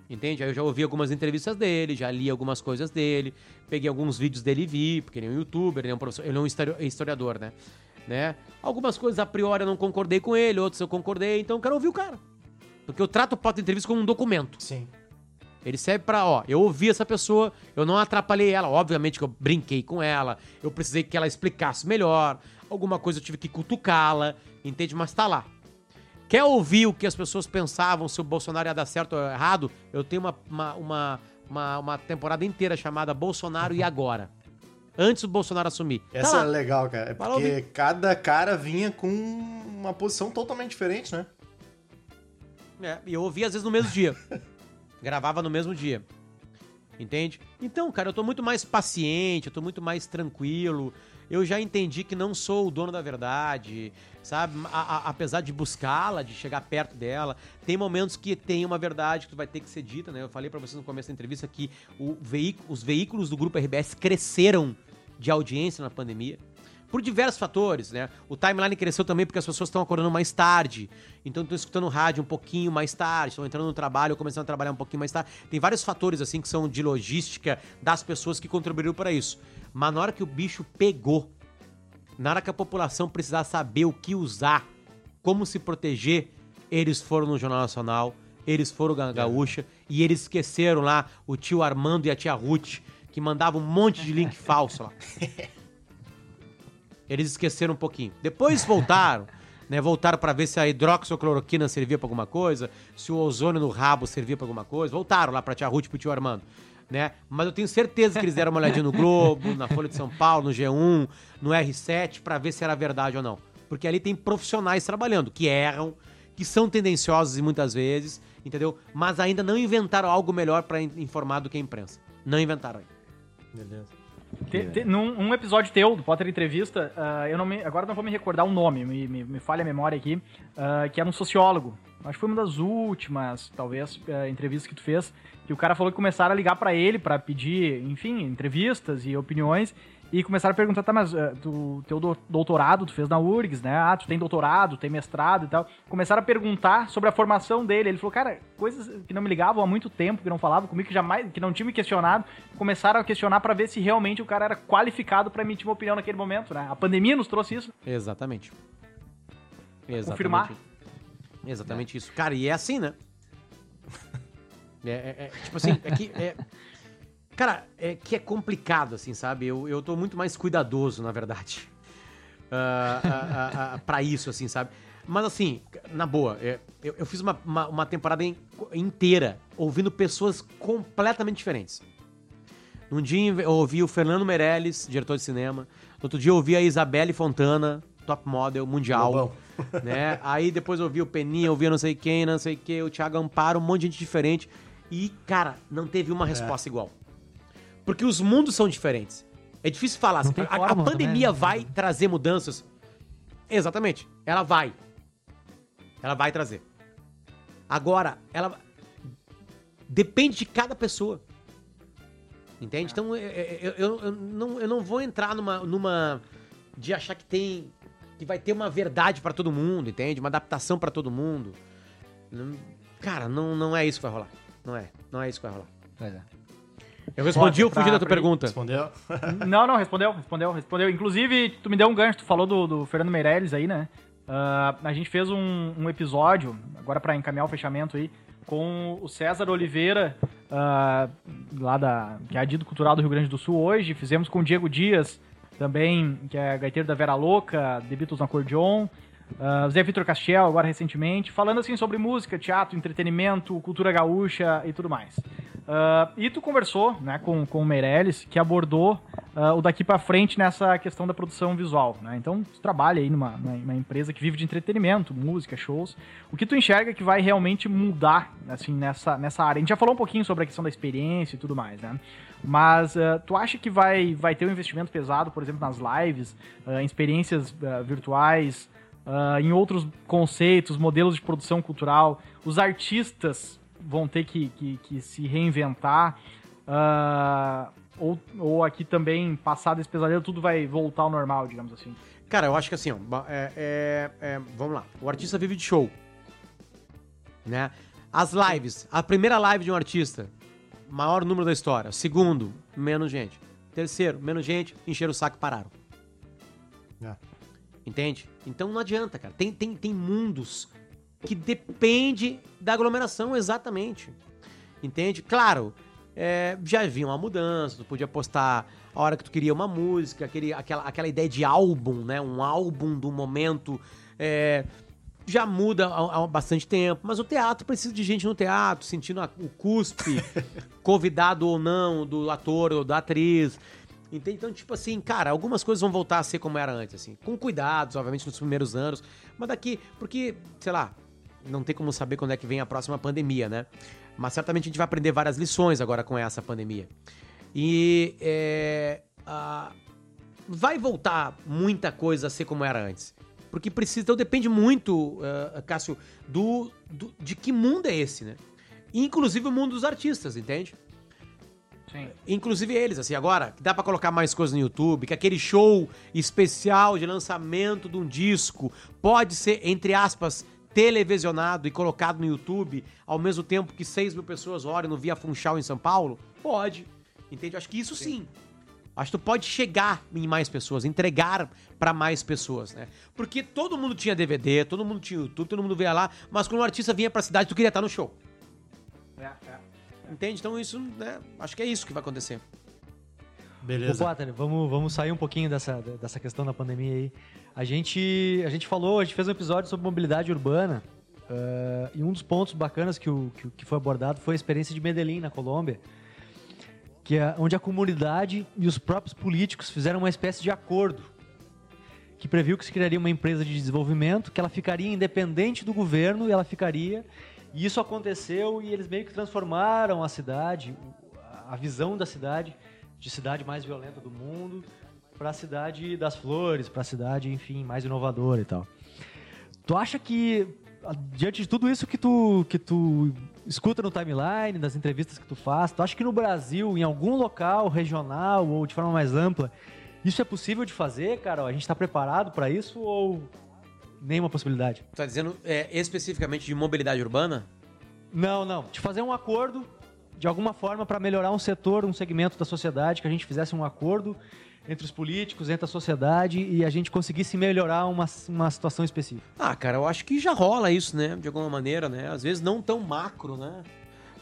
Speaker 4: Entende? Aí eu já ouvi algumas entrevistas dele, já li algumas coisas dele, peguei alguns vídeos dele e vi, porque ele é um youtuber, ele é um professor, ele é um histori- historiador, né? né? Algumas coisas a priori eu não concordei com ele, outras eu concordei, então eu quero ouvir o cara. Porque eu trato o pauta de entrevista como um documento.
Speaker 1: Sim.
Speaker 4: Ele serve pra, ó, eu ouvi essa pessoa, eu não atrapalhei ela, obviamente que eu brinquei com ela, eu precisei que ela explicasse melhor, alguma coisa eu tive que cutucá-la, entende? Mas tá lá. Quer ouvir o que as pessoas pensavam se o Bolsonaro ia dar certo ou errado? Eu tenho uma, uma, uma, uma, uma temporada inteira chamada Bolsonaro e Agora. Antes do Bolsonaro assumir.
Speaker 1: Essa
Speaker 4: tá
Speaker 1: é legal, cara. É porque cada cara vinha com uma posição totalmente diferente, né?
Speaker 4: É, e eu ouvia às vezes no mesmo dia. (laughs) Gravava no mesmo dia. Entende? Então, cara, eu tô muito mais paciente, eu tô muito mais tranquilo. Eu já entendi que não sou o dono da verdade, sabe? A- a- apesar de buscá-la, de chegar perto dela, tem momentos que tem uma verdade que vai ter que ser dita, né? Eu falei pra vocês no começo da entrevista que veículo, os veículos do grupo RBS cresceram de audiência na pandemia. Por diversos fatores, né? O timeline cresceu também porque as pessoas estão acordando mais tarde. Então estão escutando rádio um pouquinho mais tarde, estão entrando no trabalho, começando a trabalhar um pouquinho mais tarde. Tem vários fatores assim que são de logística das pessoas que contribuíram para isso. Mas na hora que o bicho pegou, na hora que a população precisar saber o que usar, como se proteger, eles foram no Jornal Nacional, eles foram na Gaúcha e eles esqueceram lá o tio Armando e a tia Ruth, que mandavam um monte de link (laughs) falso lá. (laughs) Eles esqueceram um pouquinho. Depois voltaram, (laughs) né? Voltaram pra ver se a hidroxicloroquina servia pra alguma coisa, se o ozônio no rabo servia pra alguma coisa. Voltaram lá pra tia Ruth e pro tio Armando. né? Mas eu tenho certeza que eles deram uma olhadinha no Globo, na Folha de São Paulo, no G1, no R7, pra ver se era verdade ou não. Porque ali tem profissionais trabalhando, que erram, que são tendenciosos e muitas vezes, entendeu? Mas ainda não inventaram algo melhor pra in- informar do que a imprensa. Não inventaram ainda.
Speaker 1: Beleza.
Speaker 2: Te- te- num um episódio teu, do Potter Entrevista, ah, eu não me, agora não vou me recordar o nome, me, me, me falha a memória aqui, ah, que era um sociólogo. Acho que foi uma das últimas, talvez, ah, entrevistas que tu fez, que o cara falou que começaram a ligar pra ele pra pedir, enfim, entrevistas e opiniões, e começaram a perguntar, tá, mas ah, tu, teu do- doutorado tu fez na URGS, né? Ah, tu tem doutorado, tem mestrado e tal. Começaram a perguntar sobre a formação dele. Ele falou, cara, coisas que não me ligavam há muito tempo, que não falavam comigo, que jamais, que não tinham me questionado, começaram a questionar pra ver se realmente o cara era qualificado pra emitir uma opinião naquele momento, né? A pandemia nos trouxe isso.
Speaker 4: Exatamente. Exatamente.
Speaker 2: Confirmar.
Speaker 4: Exatamente isso. Cara, e é assim, né? (laughs) É, é- é, tipo assim, é que. É- cara, é que é complicado, assim, sabe? Eu, eu tô muito mais cuidadoso, na verdade. (laughs) ah, ah, ah, ah, pra isso, assim, sabe? Mas assim, na boa, é, eu, eu fiz uma, uma, uma temporada in- inteira ouvindo pessoas completamente diferentes. Um dia eu ouvi o Fernando Meirelles, diretor de cinema. No outro dia eu ouvi a Isabelle Fontana, top model mundial.
Speaker 1: Lobão. (laughs)
Speaker 4: né? Aí depois eu ouvi o Peninha, eu ouvi não sei quem, não sei o que, o Thiago Amparo, um monte de gente diferente. E, cara, não teve uma resposta igual. Porque os mundos são diferentes. É difícil falar. assim, a, a
Speaker 3: fórmula
Speaker 4: pandemia
Speaker 3: né?
Speaker 4: vai trazer mudanças. Exatamente. Ela vai. Ela vai trazer. Agora, ela. Depende de cada pessoa. Entende? Então, eu, eu- eu- eu não, eu não vou entrar numa, numa. de achar que tem. que vai ter uma verdade pra todo mundo, entende? Uma adaptação pra todo mundo. Cara, não, não é isso que vai rolar. Não é. Não é isso que vai rolar.
Speaker 3: Pois é.
Speaker 4: Eu respondi ou fugi da tua pergunta?
Speaker 1: Respondeu? (laughs)
Speaker 2: Não, não, respondeu, respondeu, respondeu. Inclusive, tu me deu um gancho, tu falou do, do Fernando Meirelles aí, né? Ah, a gente fez um, um episódio, agora pra encaminhar o fechamento aí, com o César Oliveira, ah, lá da. que é adido cultural do Rio Grande do Sul hoje. Fizemos com o Diego Dias, também, que é gaiteiro da Vera Louca, The Beatles no acordeon. Ah, Zé Vitor Castiel, agora recentemente, falando assim sobre música, teatro, entretenimento, cultura gaúcha e tudo mais. Ah, e tu conversou né, com, com o Meirelles, que abordou ah, o daqui pra frente nessa questão da produção visual. Né? Então, tu trabalha aí numa, numa- empresa que vive de entretenimento, música, shows. O que tu enxerga que vai realmente mudar assim, nessa, nessa área? A gente já falou um pouquinho sobre a questão da experiência e tudo mais, né? Mas ah, tu acha que vai, vai ter um investimento pesado, por exemplo, nas lives, em experiências virtuais, em outros conceitos, modelos de produção cultural? Os artistas vão ter que, que, que se reinventar? Ah, ou, ou aqui também, passado esse pesadelo, tudo vai voltar ao normal, digamos assim?
Speaker 4: Cara, eu acho que assim, ó, é- é- é, vamos lá. O artista vive de show. Né? As lives. A primeira live de um artista, maior número da história. Segundo, menos gente. Terceiro, menos gente, encheram o saco e pararam.
Speaker 1: É.
Speaker 4: Entende? Então não adianta, cara. Tem, tem, tem mundos que depende da aglomeração, exatamente. Entende? Claro, é, já havia uma mudança, tu podia postar a hora que tu queria uma música, aquele, aquela, aquela ideia de álbum, né? Um álbum do momento. é, já muda há, há bastante tempo, mas o teatro precisa de gente no teatro, sentindo a- o cuspe, (laughs) convidado ou não, do ator ou da atriz. Entende? Então, tipo assim, cara, algumas coisas vão voltar a ser como era antes, assim. Com cuidados, obviamente, nos primeiros anos. Mas daqui, porque, sei lá, não tem como saber quando é que vem a próxima pandemia, né? Mas certamente a gente vai aprender várias lições agora com essa pandemia. E é, ah, vai voltar muita coisa a ser como era antes. Porque precisa, então depende muito, ah, Cássio, do, do- de que mundo é esse, né? Inclusive o mundo dos artistas, entende?
Speaker 2: Sim.
Speaker 4: Inclusive eles, assim, agora, que dá pra colocar mais coisas no YouTube, que aquele show especial de lançamento de um disco pode ser, entre aspas, televisionado e colocado no YouTube ao mesmo tempo que 6 mil pessoas olham no Via Funchal em São Paulo? Pode. Entende? Acho que isso sim. Acho que tu pode chegar em mais pessoas, entregar pra mais pessoas, né? Porque todo mundo tinha DVD, todo mundo tinha YouTube, todo mundo via lá, mas quando um artista vinha pra cidade, tu queria estar no show.
Speaker 2: É, é.
Speaker 4: Entende? Então isso, né? Acho que é isso que vai acontecer.
Speaker 1: Beleza.
Speaker 3: Potter, vamos, vamos sair um pouquinho dessa, dessa questão da pandemia aí. A gente, a gente falou, a gente fez um episódio sobre mobilidade urbana. eh, e um dos pontos bacanas que, o, que, que foi abordado foi a experiência de Medellín, na Colômbia. que é onde a comunidade e os próprios políticos fizeram uma espécie de acordo que previu que se criaria uma empresa de desenvolvimento, que ela ficaria independente do governo e ela ficaria. E isso aconteceu e eles meio que transformaram a cidade, a visão da cidade, de cidade mais violenta do mundo, para a cidade das flores, para a cidade, enfim, mais inovadora e tal. Tu acha que diante de tudo isso que tu que tu escuta no timeline, das entrevistas que tu faz, tu acha que no Brasil, em algum local regional ou de forma mais ampla, isso é possível de fazer, cara? A gente está preparado para isso ou nenhuma possibilidade?
Speaker 4: Tá dizendo é, especificamente de mobilidade urbana?
Speaker 3: Não, não. De fazer um acordo de alguma forma para melhorar um setor, um segmento da sociedade, que a gente fizesse um acordo entre os políticos, entre a sociedade e a gente conseguisse melhorar uma, uma situação específica.
Speaker 4: Ah, cara, eu acho que já rola isso, né? De alguma maneira, né? Às vezes não tão macro, né?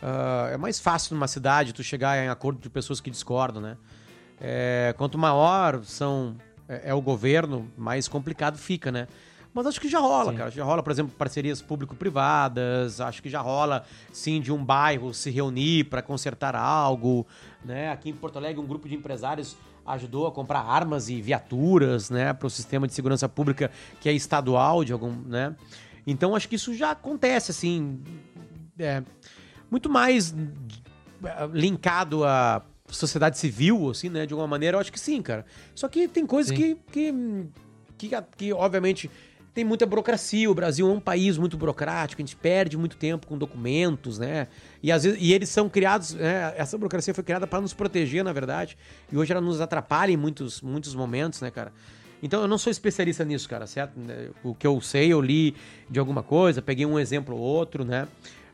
Speaker 4: Uh, é mais fácil numa cidade tu chegar em acordo de pessoas que discordam, né? É, quanto maior são é, é, o governo, mais complicado fica, né? Mas acho que já rola, sim. cara. Já rola, por exemplo, parcerias público-privadas. Acho que já rola, sim, de um bairro se reunir para consertar algo. Né? Aqui em Porto Alegre, um grupo de empresários ajudou a comprar armas e viaturas, né, para o sistema de segurança pública que é estadual de algum, né? Então acho que isso já acontece assim, é, muito mais linkado à sociedade civil, assim, né? De alguma maneira, eu acho que sim, cara. Só que tem coisas que, que, que, que, obviamente, tem muita burocracia. O Brasil é um país muito burocrático, a gente perde muito tempo com documentos, né? E, às vezes, e eles são criados, né? essa burocracia foi criada para nos proteger, na verdade, e hoje ela nos atrapalha em muitos, muitos momentos, né, cara? Então eu não sou especialista nisso, cara, certo? O que eu sei, eu li de alguma coisa, peguei um exemplo ou outro, né?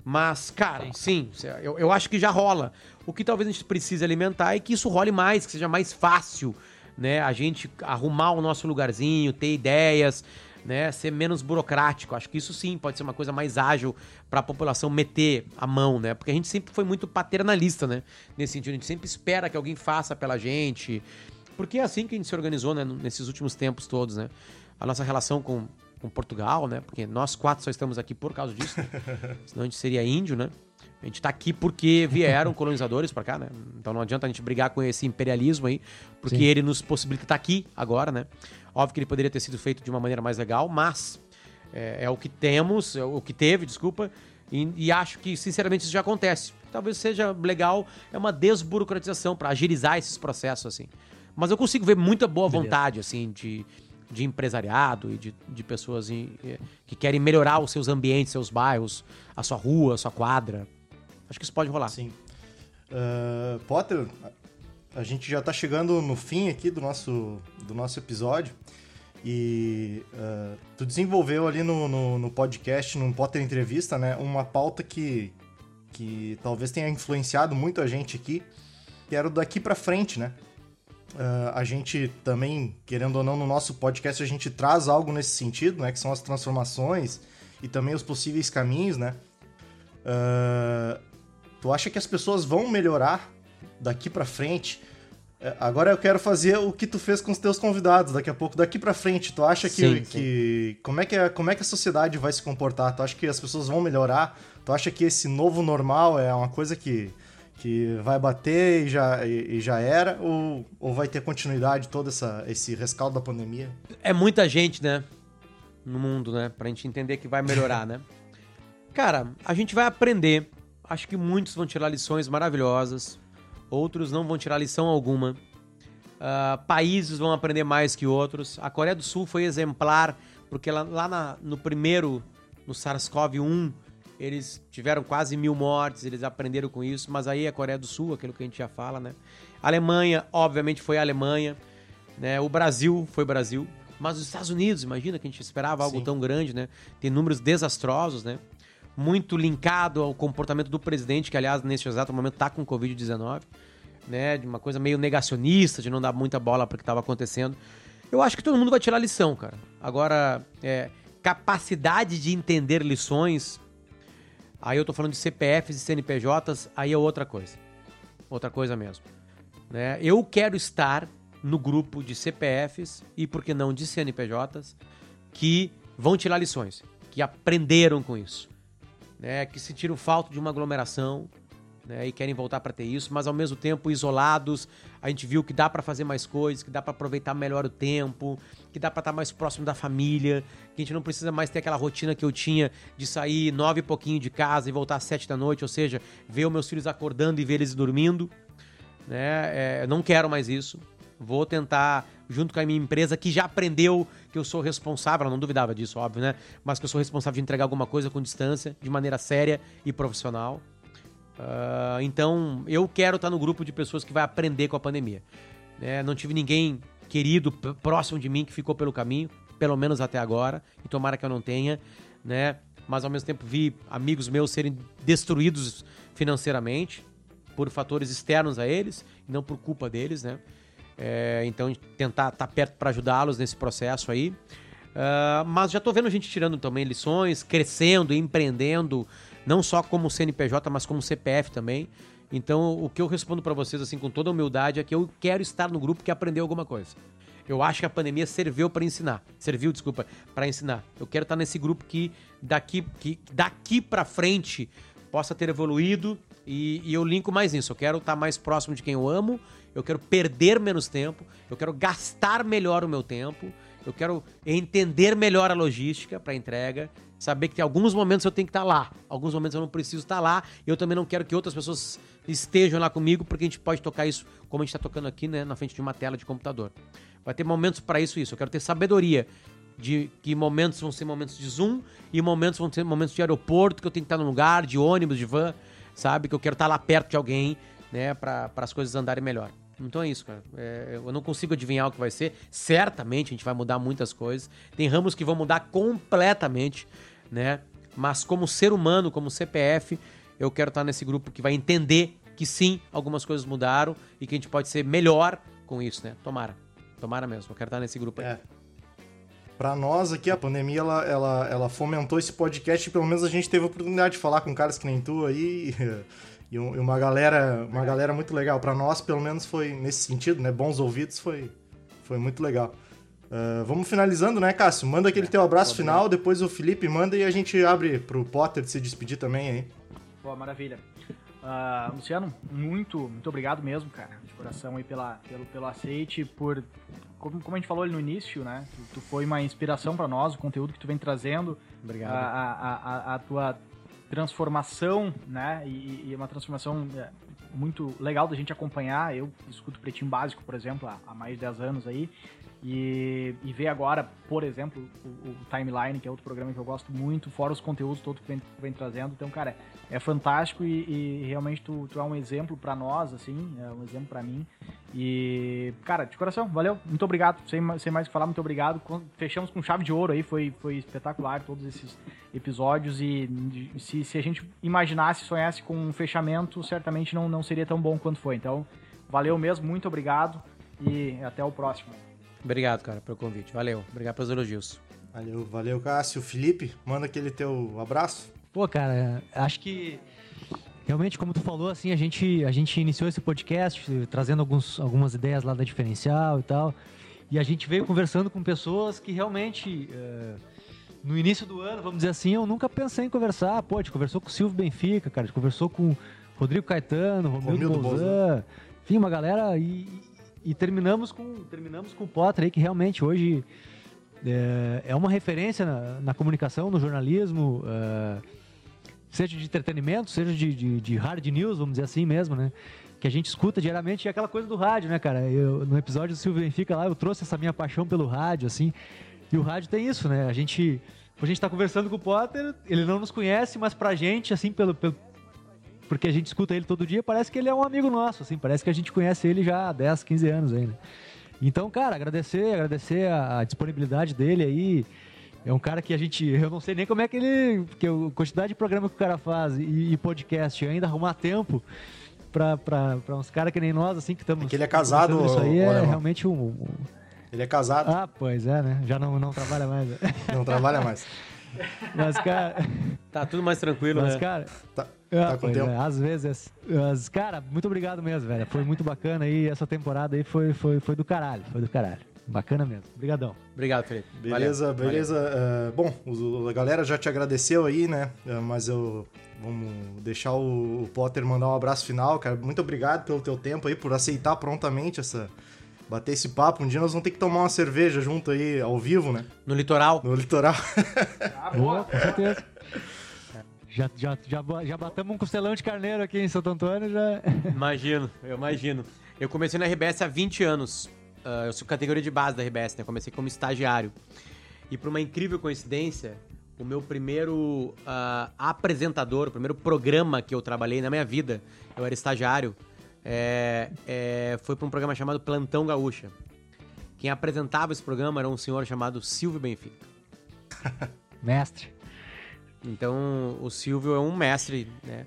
Speaker 4: Mas, cara, sim, sim eu, eu acho que já rola. O que talvez a gente precise alimentar é que isso role mais, que seja mais fácil, né? A gente arrumar o nosso lugarzinho, ter ideias, né, ser menos burocrático. Acho que isso sim pode ser uma coisa mais ágil para a população meter a mão, né? Porque a gente sempre foi muito paternalista, né? Nesse sentido, a gente sempre espera que alguém faça pela gente. Porque é assim que a gente se organizou, né, nesses últimos tempos todos, né? A nossa relação com, com Portugal, né? Porque nós quatro só estamos aqui por causa disso, né? (laughs) senão a gente seria índio, né? A gente está aqui porque vieram colonizadores para cá, né? Então não adianta a gente brigar com esse imperialismo aí, porque Sim. ele nos possibilita estar tá aqui agora, né? Óbvio que ele poderia ter sido feito de uma maneira mais legal, mas é, é o que temos, é o que teve, desculpa, e, e, acho que, sinceramente, isso já acontece. Talvez seja legal, é uma desburocratização para agilizar esses processos, assim. Mas eu consigo ver muita boa Beleza. vontade, assim, de, de empresariado e de, de pessoas em, que querem melhorar os seus ambientes, seus bairros, a sua rua, a sua quadra. Acho que isso pode rolar.
Speaker 1: Sim. Uh, Potter, a gente já está chegando no fim aqui do nosso, do nosso episódio. E uh, tu desenvolveu ali no, no, no, podcast, num Potter Entrevista, né, uma pauta que, que talvez tenha influenciado muito a gente aqui, que era o daqui para frente, né? Uh, a gente também, querendo ou não, no nosso podcast a gente traz algo nesse sentido, né? Que são as transformações e também os possíveis caminhos, né? Uh, tu acha que as pessoas vão melhorar daqui para frente? É, agora eu quero fazer o que tu fez com os teus convidados daqui a pouco, daqui para frente. Tu acha que, sim, que sim. como é que a, como é que a sociedade vai se comportar? Tu acha que as pessoas vão melhorar? Tu acha que esse novo normal é uma coisa que, que vai bater e já, e, e já era ou, ou vai ter continuidade todo essa, esse rescaldo da pandemia?
Speaker 4: É muita gente, né, no mundo, né, pra gente entender que vai melhorar, né? (laughs) Cara, a gente vai aprender. Acho que muitos vão tirar lições maravilhosas outros não vão tirar lição alguma. Uh, países vão aprender mais que outros. A Coreia do Sul foi exemplar, porque lá, lá na, no primeiro, no SARS-CoV-1, eles tiveram quase mil mortes, eles aprenderam com isso, mas aí a Coreia do Sul, aquilo que a gente já fala, né? A Alemanha, obviamente, foi a Alemanha, né? O Brasil foi o Brasil, mas os Estados Unidos, imagina que a gente esperava algo Sim. tão grande, né? Tem números desastrosos, né? Muito linkado ao comportamento do presidente, que aliás nesse exato momento está com Covid-19, né? De uma coisa meio negacionista, de não dar muita bola para o que estava acontecendo. Eu acho que todo mundo vai tirar lição, cara. Agora, é, capacidade de entender lições, aí eu tô falando de CPFs e CNPJs, aí é outra coisa. Outra coisa mesmo. Né? Eu quero estar no grupo de CPFs e, por que não, de CNPJs que vão tirar lições, que aprenderam com isso né, que sentiram falta de uma aglomeração, né, e querem voltar para ter isso, mas ao mesmo tempo isolados, a gente viu que dá para fazer mais coisas, que dá para aproveitar melhor o tempo, que dá para estar tá mais próximo da família, que a gente não precisa mais ter aquela rotina que eu tinha de sair nove e pouquinho de casa e voltar às sete da noite, ou seja, ver os meus filhos acordando e ver eles dormindo, né? É, não quero mais isso. Vou tentar, junto com a minha empresa, que já aprendeu que eu sou responsável, não duvidava disso, óbvio, né? Mas que eu sou responsável de entregar alguma coisa com distância, de maneira séria e profissional. Uh, então, eu quero estar no grupo de pessoas que vai aprender com a pandemia. É, não tive ninguém querido próximo de mim que ficou pelo caminho, pelo menos até agora, e tomara que eu não tenha, né? Mas ao mesmo tempo vi amigos meus serem destruídos financeiramente por fatores externos a eles, não por culpa deles, né? É, então tentar estar perto para ajudá-los nesse processo aí. Uh, mas já estou vendo gente tirando também lições, crescendo, empreendendo, não só como CNPJ, mas como CPF também. Então, o que eu respondo para vocês, assim, com toda humildade, é que eu quero estar no grupo que aprendeu alguma coisa. Eu acho que a pandemia serviu para ensinar. Serviu, desculpa, para ensinar. Eu quero estar nesse grupo que daqui, que daqui para frente possa ter evoluído e, e, eu linko mais isso. Eu quero estar mais próximo de quem eu amo, eu quero perder menos tempo, eu quero gastar melhor o meu tempo, eu quero entender melhor a logística para entrega Saber que alguns momentos eu tenho que estar lá, alguns momentos eu não preciso estar lá. E eu também não quero que outras pessoas estejam lá comigo, porque a gente pode tocar isso como a gente está tocando aqui, né, na frente de uma tela de computador. Vai ter momentos para isso, isso. Eu quero ter sabedoria de que momentos vão ser momentos de Zoom e momentos vão ser momentos de aeroporto, que eu tenho que estar num lugar, de ônibus, de van, sabe? Que eu quero estar lá perto de alguém, né, para as coisas andarem melhor. Então é isso, cara. É, eu não consigo adivinhar o que vai ser. Certamente a gente vai mudar muitas coisas. Tem ramos que vão mudar completamente, né? Mas como ser humano, como CPF, eu quero estar nesse grupo que vai entender que sim, algumas coisas mudaram e que a gente pode ser melhor com isso, né? Tomara. Tomara mesmo. Eu quero estar nesse grupo aí. É.
Speaker 1: Para nós aqui, a pandemia ela, ela, ela fomentou esse podcast e pelo menos a gente teve a oportunidade de falar com caras que nem tu aí. (laughs) E uma galera, uma galera muito legal. Para nós, pelo menos, foi nesse sentido, né? Bons ouvidos, foi, foi muito legal. Uh, vamos finalizando, né, Cássio? Manda aquele é, teu abraço final, depois o Felipe manda e a gente abre pro Potter se despedir também aí.
Speaker 2: Pô, maravilha. Uh, Luciano, muito, muito obrigado mesmo, cara, de coração aí pela, pelo, pelo aceite, por, como, como a gente falou ali no início, né, tu, tu foi uma inspiração para nós, o conteúdo que tu vem trazendo,
Speaker 4: obrigado.
Speaker 2: A, a, a, a tua transformação, né? E, e uma transformação é, muito legal da gente acompanhar. Eu escuto Pretinho Básico, por exemplo, há, há mais de 10 anos aí. E, e ver agora, por exemplo, o, o, Timeline, que é outro programa que eu gosto muito, fora os conteúdos todos que vem, vem trazendo. Então, cara, é fantástico e, e realmente tu, tu, é um exemplo para nós, assim, é um exemplo para mim. E, cara, de coração, valeu, muito obrigado. Sem, sem mais que falar, muito obrigado. Fechamos com chave de ouro aí, foi, foi espetacular todos esses episódios. E se, se a gente imaginasse, sonhasse com um fechamento, certamente não, não seria tão bom quanto foi. Então, valeu mesmo, muito obrigado e até o próximo.
Speaker 4: Obrigado, cara, pelo convite. Valeu. Obrigado pelos elogios.
Speaker 1: Valeu, valeu, Cássio. Felipe, manda aquele teu abraço.
Speaker 3: Pô, cara, acho que realmente, como tu falou, assim, a gente, a gente iniciou esse podcast trazendo alguns, algumas ideias lá da diferencial e tal. E a gente veio conversando com pessoas que realmente, uh, no início do ano, vamos dizer assim, eu nunca pensei em conversar. Pô, a gente conversou com o Silvio Benfica, cara, a gente conversou com o Rodrigo Caetano, Romildo, Romildo Bozan. Enfim, uma galera. E, e terminamos com, terminamos com o Potter aí, que realmente hoje é, é uma referência na, na, comunicação, no jornalismo, uh, seja de entretenimento, seja de, de, de, hard news, vamos dizer assim mesmo, né? Que a gente escuta diariamente, é aquela coisa do rádio, né, cara? Eu, no episódio do Silvio Benfica lá, eu trouxe essa minha paixão pelo rádio, assim, e o rádio tem isso, né? A gente, a gente tá conversando com o Potter, ele não nos conhece, mas pra gente, assim, pelo, pelo porque a gente escuta ele todo dia, parece que ele é um amigo nosso, assim, parece que a gente conhece ele já há 10, 15 anos ainda. Né? Então, cara, agradecer, agradecer a, a, disponibilidade dele aí. É um cara que a gente, eu não sei nem como é que ele, que a quantidade de programa que o cara faz e, e podcast, ainda arrumar tempo para uns caras que nem nós, assim, que estamos. É
Speaker 1: que ele é casado,
Speaker 3: Isso aí é realmente um, um,
Speaker 1: Ele é casado.
Speaker 3: Ah, pois é, né? Já não, não trabalha mais. Né?
Speaker 1: Não trabalha mais.
Speaker 3: Mas, cara.
Speaker 4: Tá tudo mais tranquilo,
Speaker 3: Mas,
Speaker 4: né?
Speaker 3: cara.
Speaker 1: Tá. Ah, tá com tempo. É,
Speaker 3: às vezes. Mas, cara, muito obrigado mesmo, velho. Foi muito bacana aí. Essa temporada aí foi, foi, foi do caralho. Foi do caralho. Bacana mesmo. Obrigadão.
Speaker 4: Obrigado, Felipe.
Speaker 1: Beleza,
Speaker 4: Valeu,
Speaker 1: beleza. Uh, bom, a galera já te agradeceu aí, né? Uh, mas eu. Vamos deixar o, Potter mandar um abraço final, cara. Muito obrigado pelo teu tempo aí, por aceitar prontamente essa. Bater esse papo. Um dia nós vamos ter que tomar uma cerveja junto aí, ao vivo, né?
Speaker 4: No litoral.
Speaker 1: No litoral.
Speaker 2: Ah,
Speaker 3: boa. com certeza. (laughs) Já, já, já, já batamos um costelão de carneiro aqui em Santo Antônio, já.
Speaker 4: Imagino, eu imagino. Eu comecei na RBS há 20 anos. Ah, eu sou categoria de base da RBS, né? Comecei como estagiário. E por uma incrível coincidência, o meu primeiro ah, apresentador, o primeiro programa que eu trabalhei na minha vida, eu era estagiário, é, é, foi para um programa chamado Plantão Gaúcha. Quem apresentava esse programa era um senhor chamado Silvio Benfica.
Speaker 3: Mestre.
Speaker 4: Então, o Silvio é um mestre, né?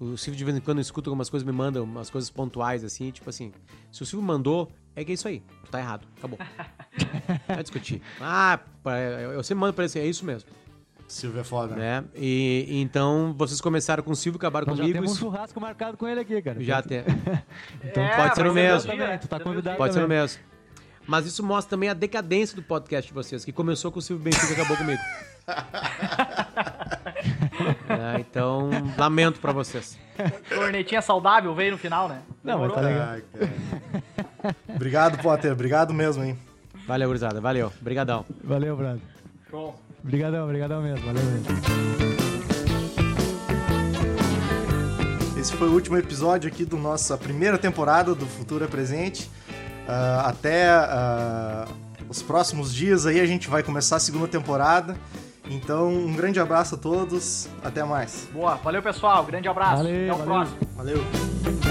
Speaker 4: O Silvio de vez em quando escuta algumas coisas, me manda umas coisas pontuais, assim, tipo assim, se o Silvio mandou, é que é isso aí, tu tá errado, acabou. (laughs) Vai discutir. Ah, eu sempre mando pra ele assim, é isso mesmo,
Speaker 1: Silvio é foda.
Speaker 4: né? E e então, vocês começaram com o Silvio, acabaram
Speaker 3: Nós já
Speaker 4: comigo,
Speaker 3: temos um churrasco marcado com ele aqui, cara.
Speaker 4: já tem, (laughs)
Speaker 3: Então
Speaker 2: É,
Speaker 4: pode ser o mesmo.
Speaker 2: meu dia,
Speaker 3: Também, tu tá
Speaker 2: meu
Speaker 3: convidado.
Speaker 4: pode ser o
Speaker 3: também.
Speaker 4: mesmo. Mas isso mostra também a decadência do podcast de vocês, que começou com o Silvio Benfica e acabou comigo. (laughs) É, então, lamento pra vocês.
Speaker 2: Cornetinha saudável veio no final, né?
Speaker 3: Não, mas tá legal.
Speaker 1: Ai, cara. Obrigado, Potter. Obrigado mesmo, hein?
Speaker 4: Valeu, gurizada, valeu, brigadão.
Speaker 3: Valeu, brother.
Speaker 2: Show.
Speaker 3: Obrigadão, obrigadão mesmo. Valeu mesmo.
Speaker 1: Esse foi o último episódio aqui da nossa primeira temporada do Futuro é Presente. Ah, até ah, os próximos dias aí a gente vai começar a segunda temporada. Então, um grande abraço a todos. Até mais.
Speaker 2: Boa. Valeu, pessoal. Grande abraço.
Speaker 3: Valeu,
Speaker 2: Até o
Speaker 3: valeu.
Speaker 2: próximo.
Speaker 1: Valeu.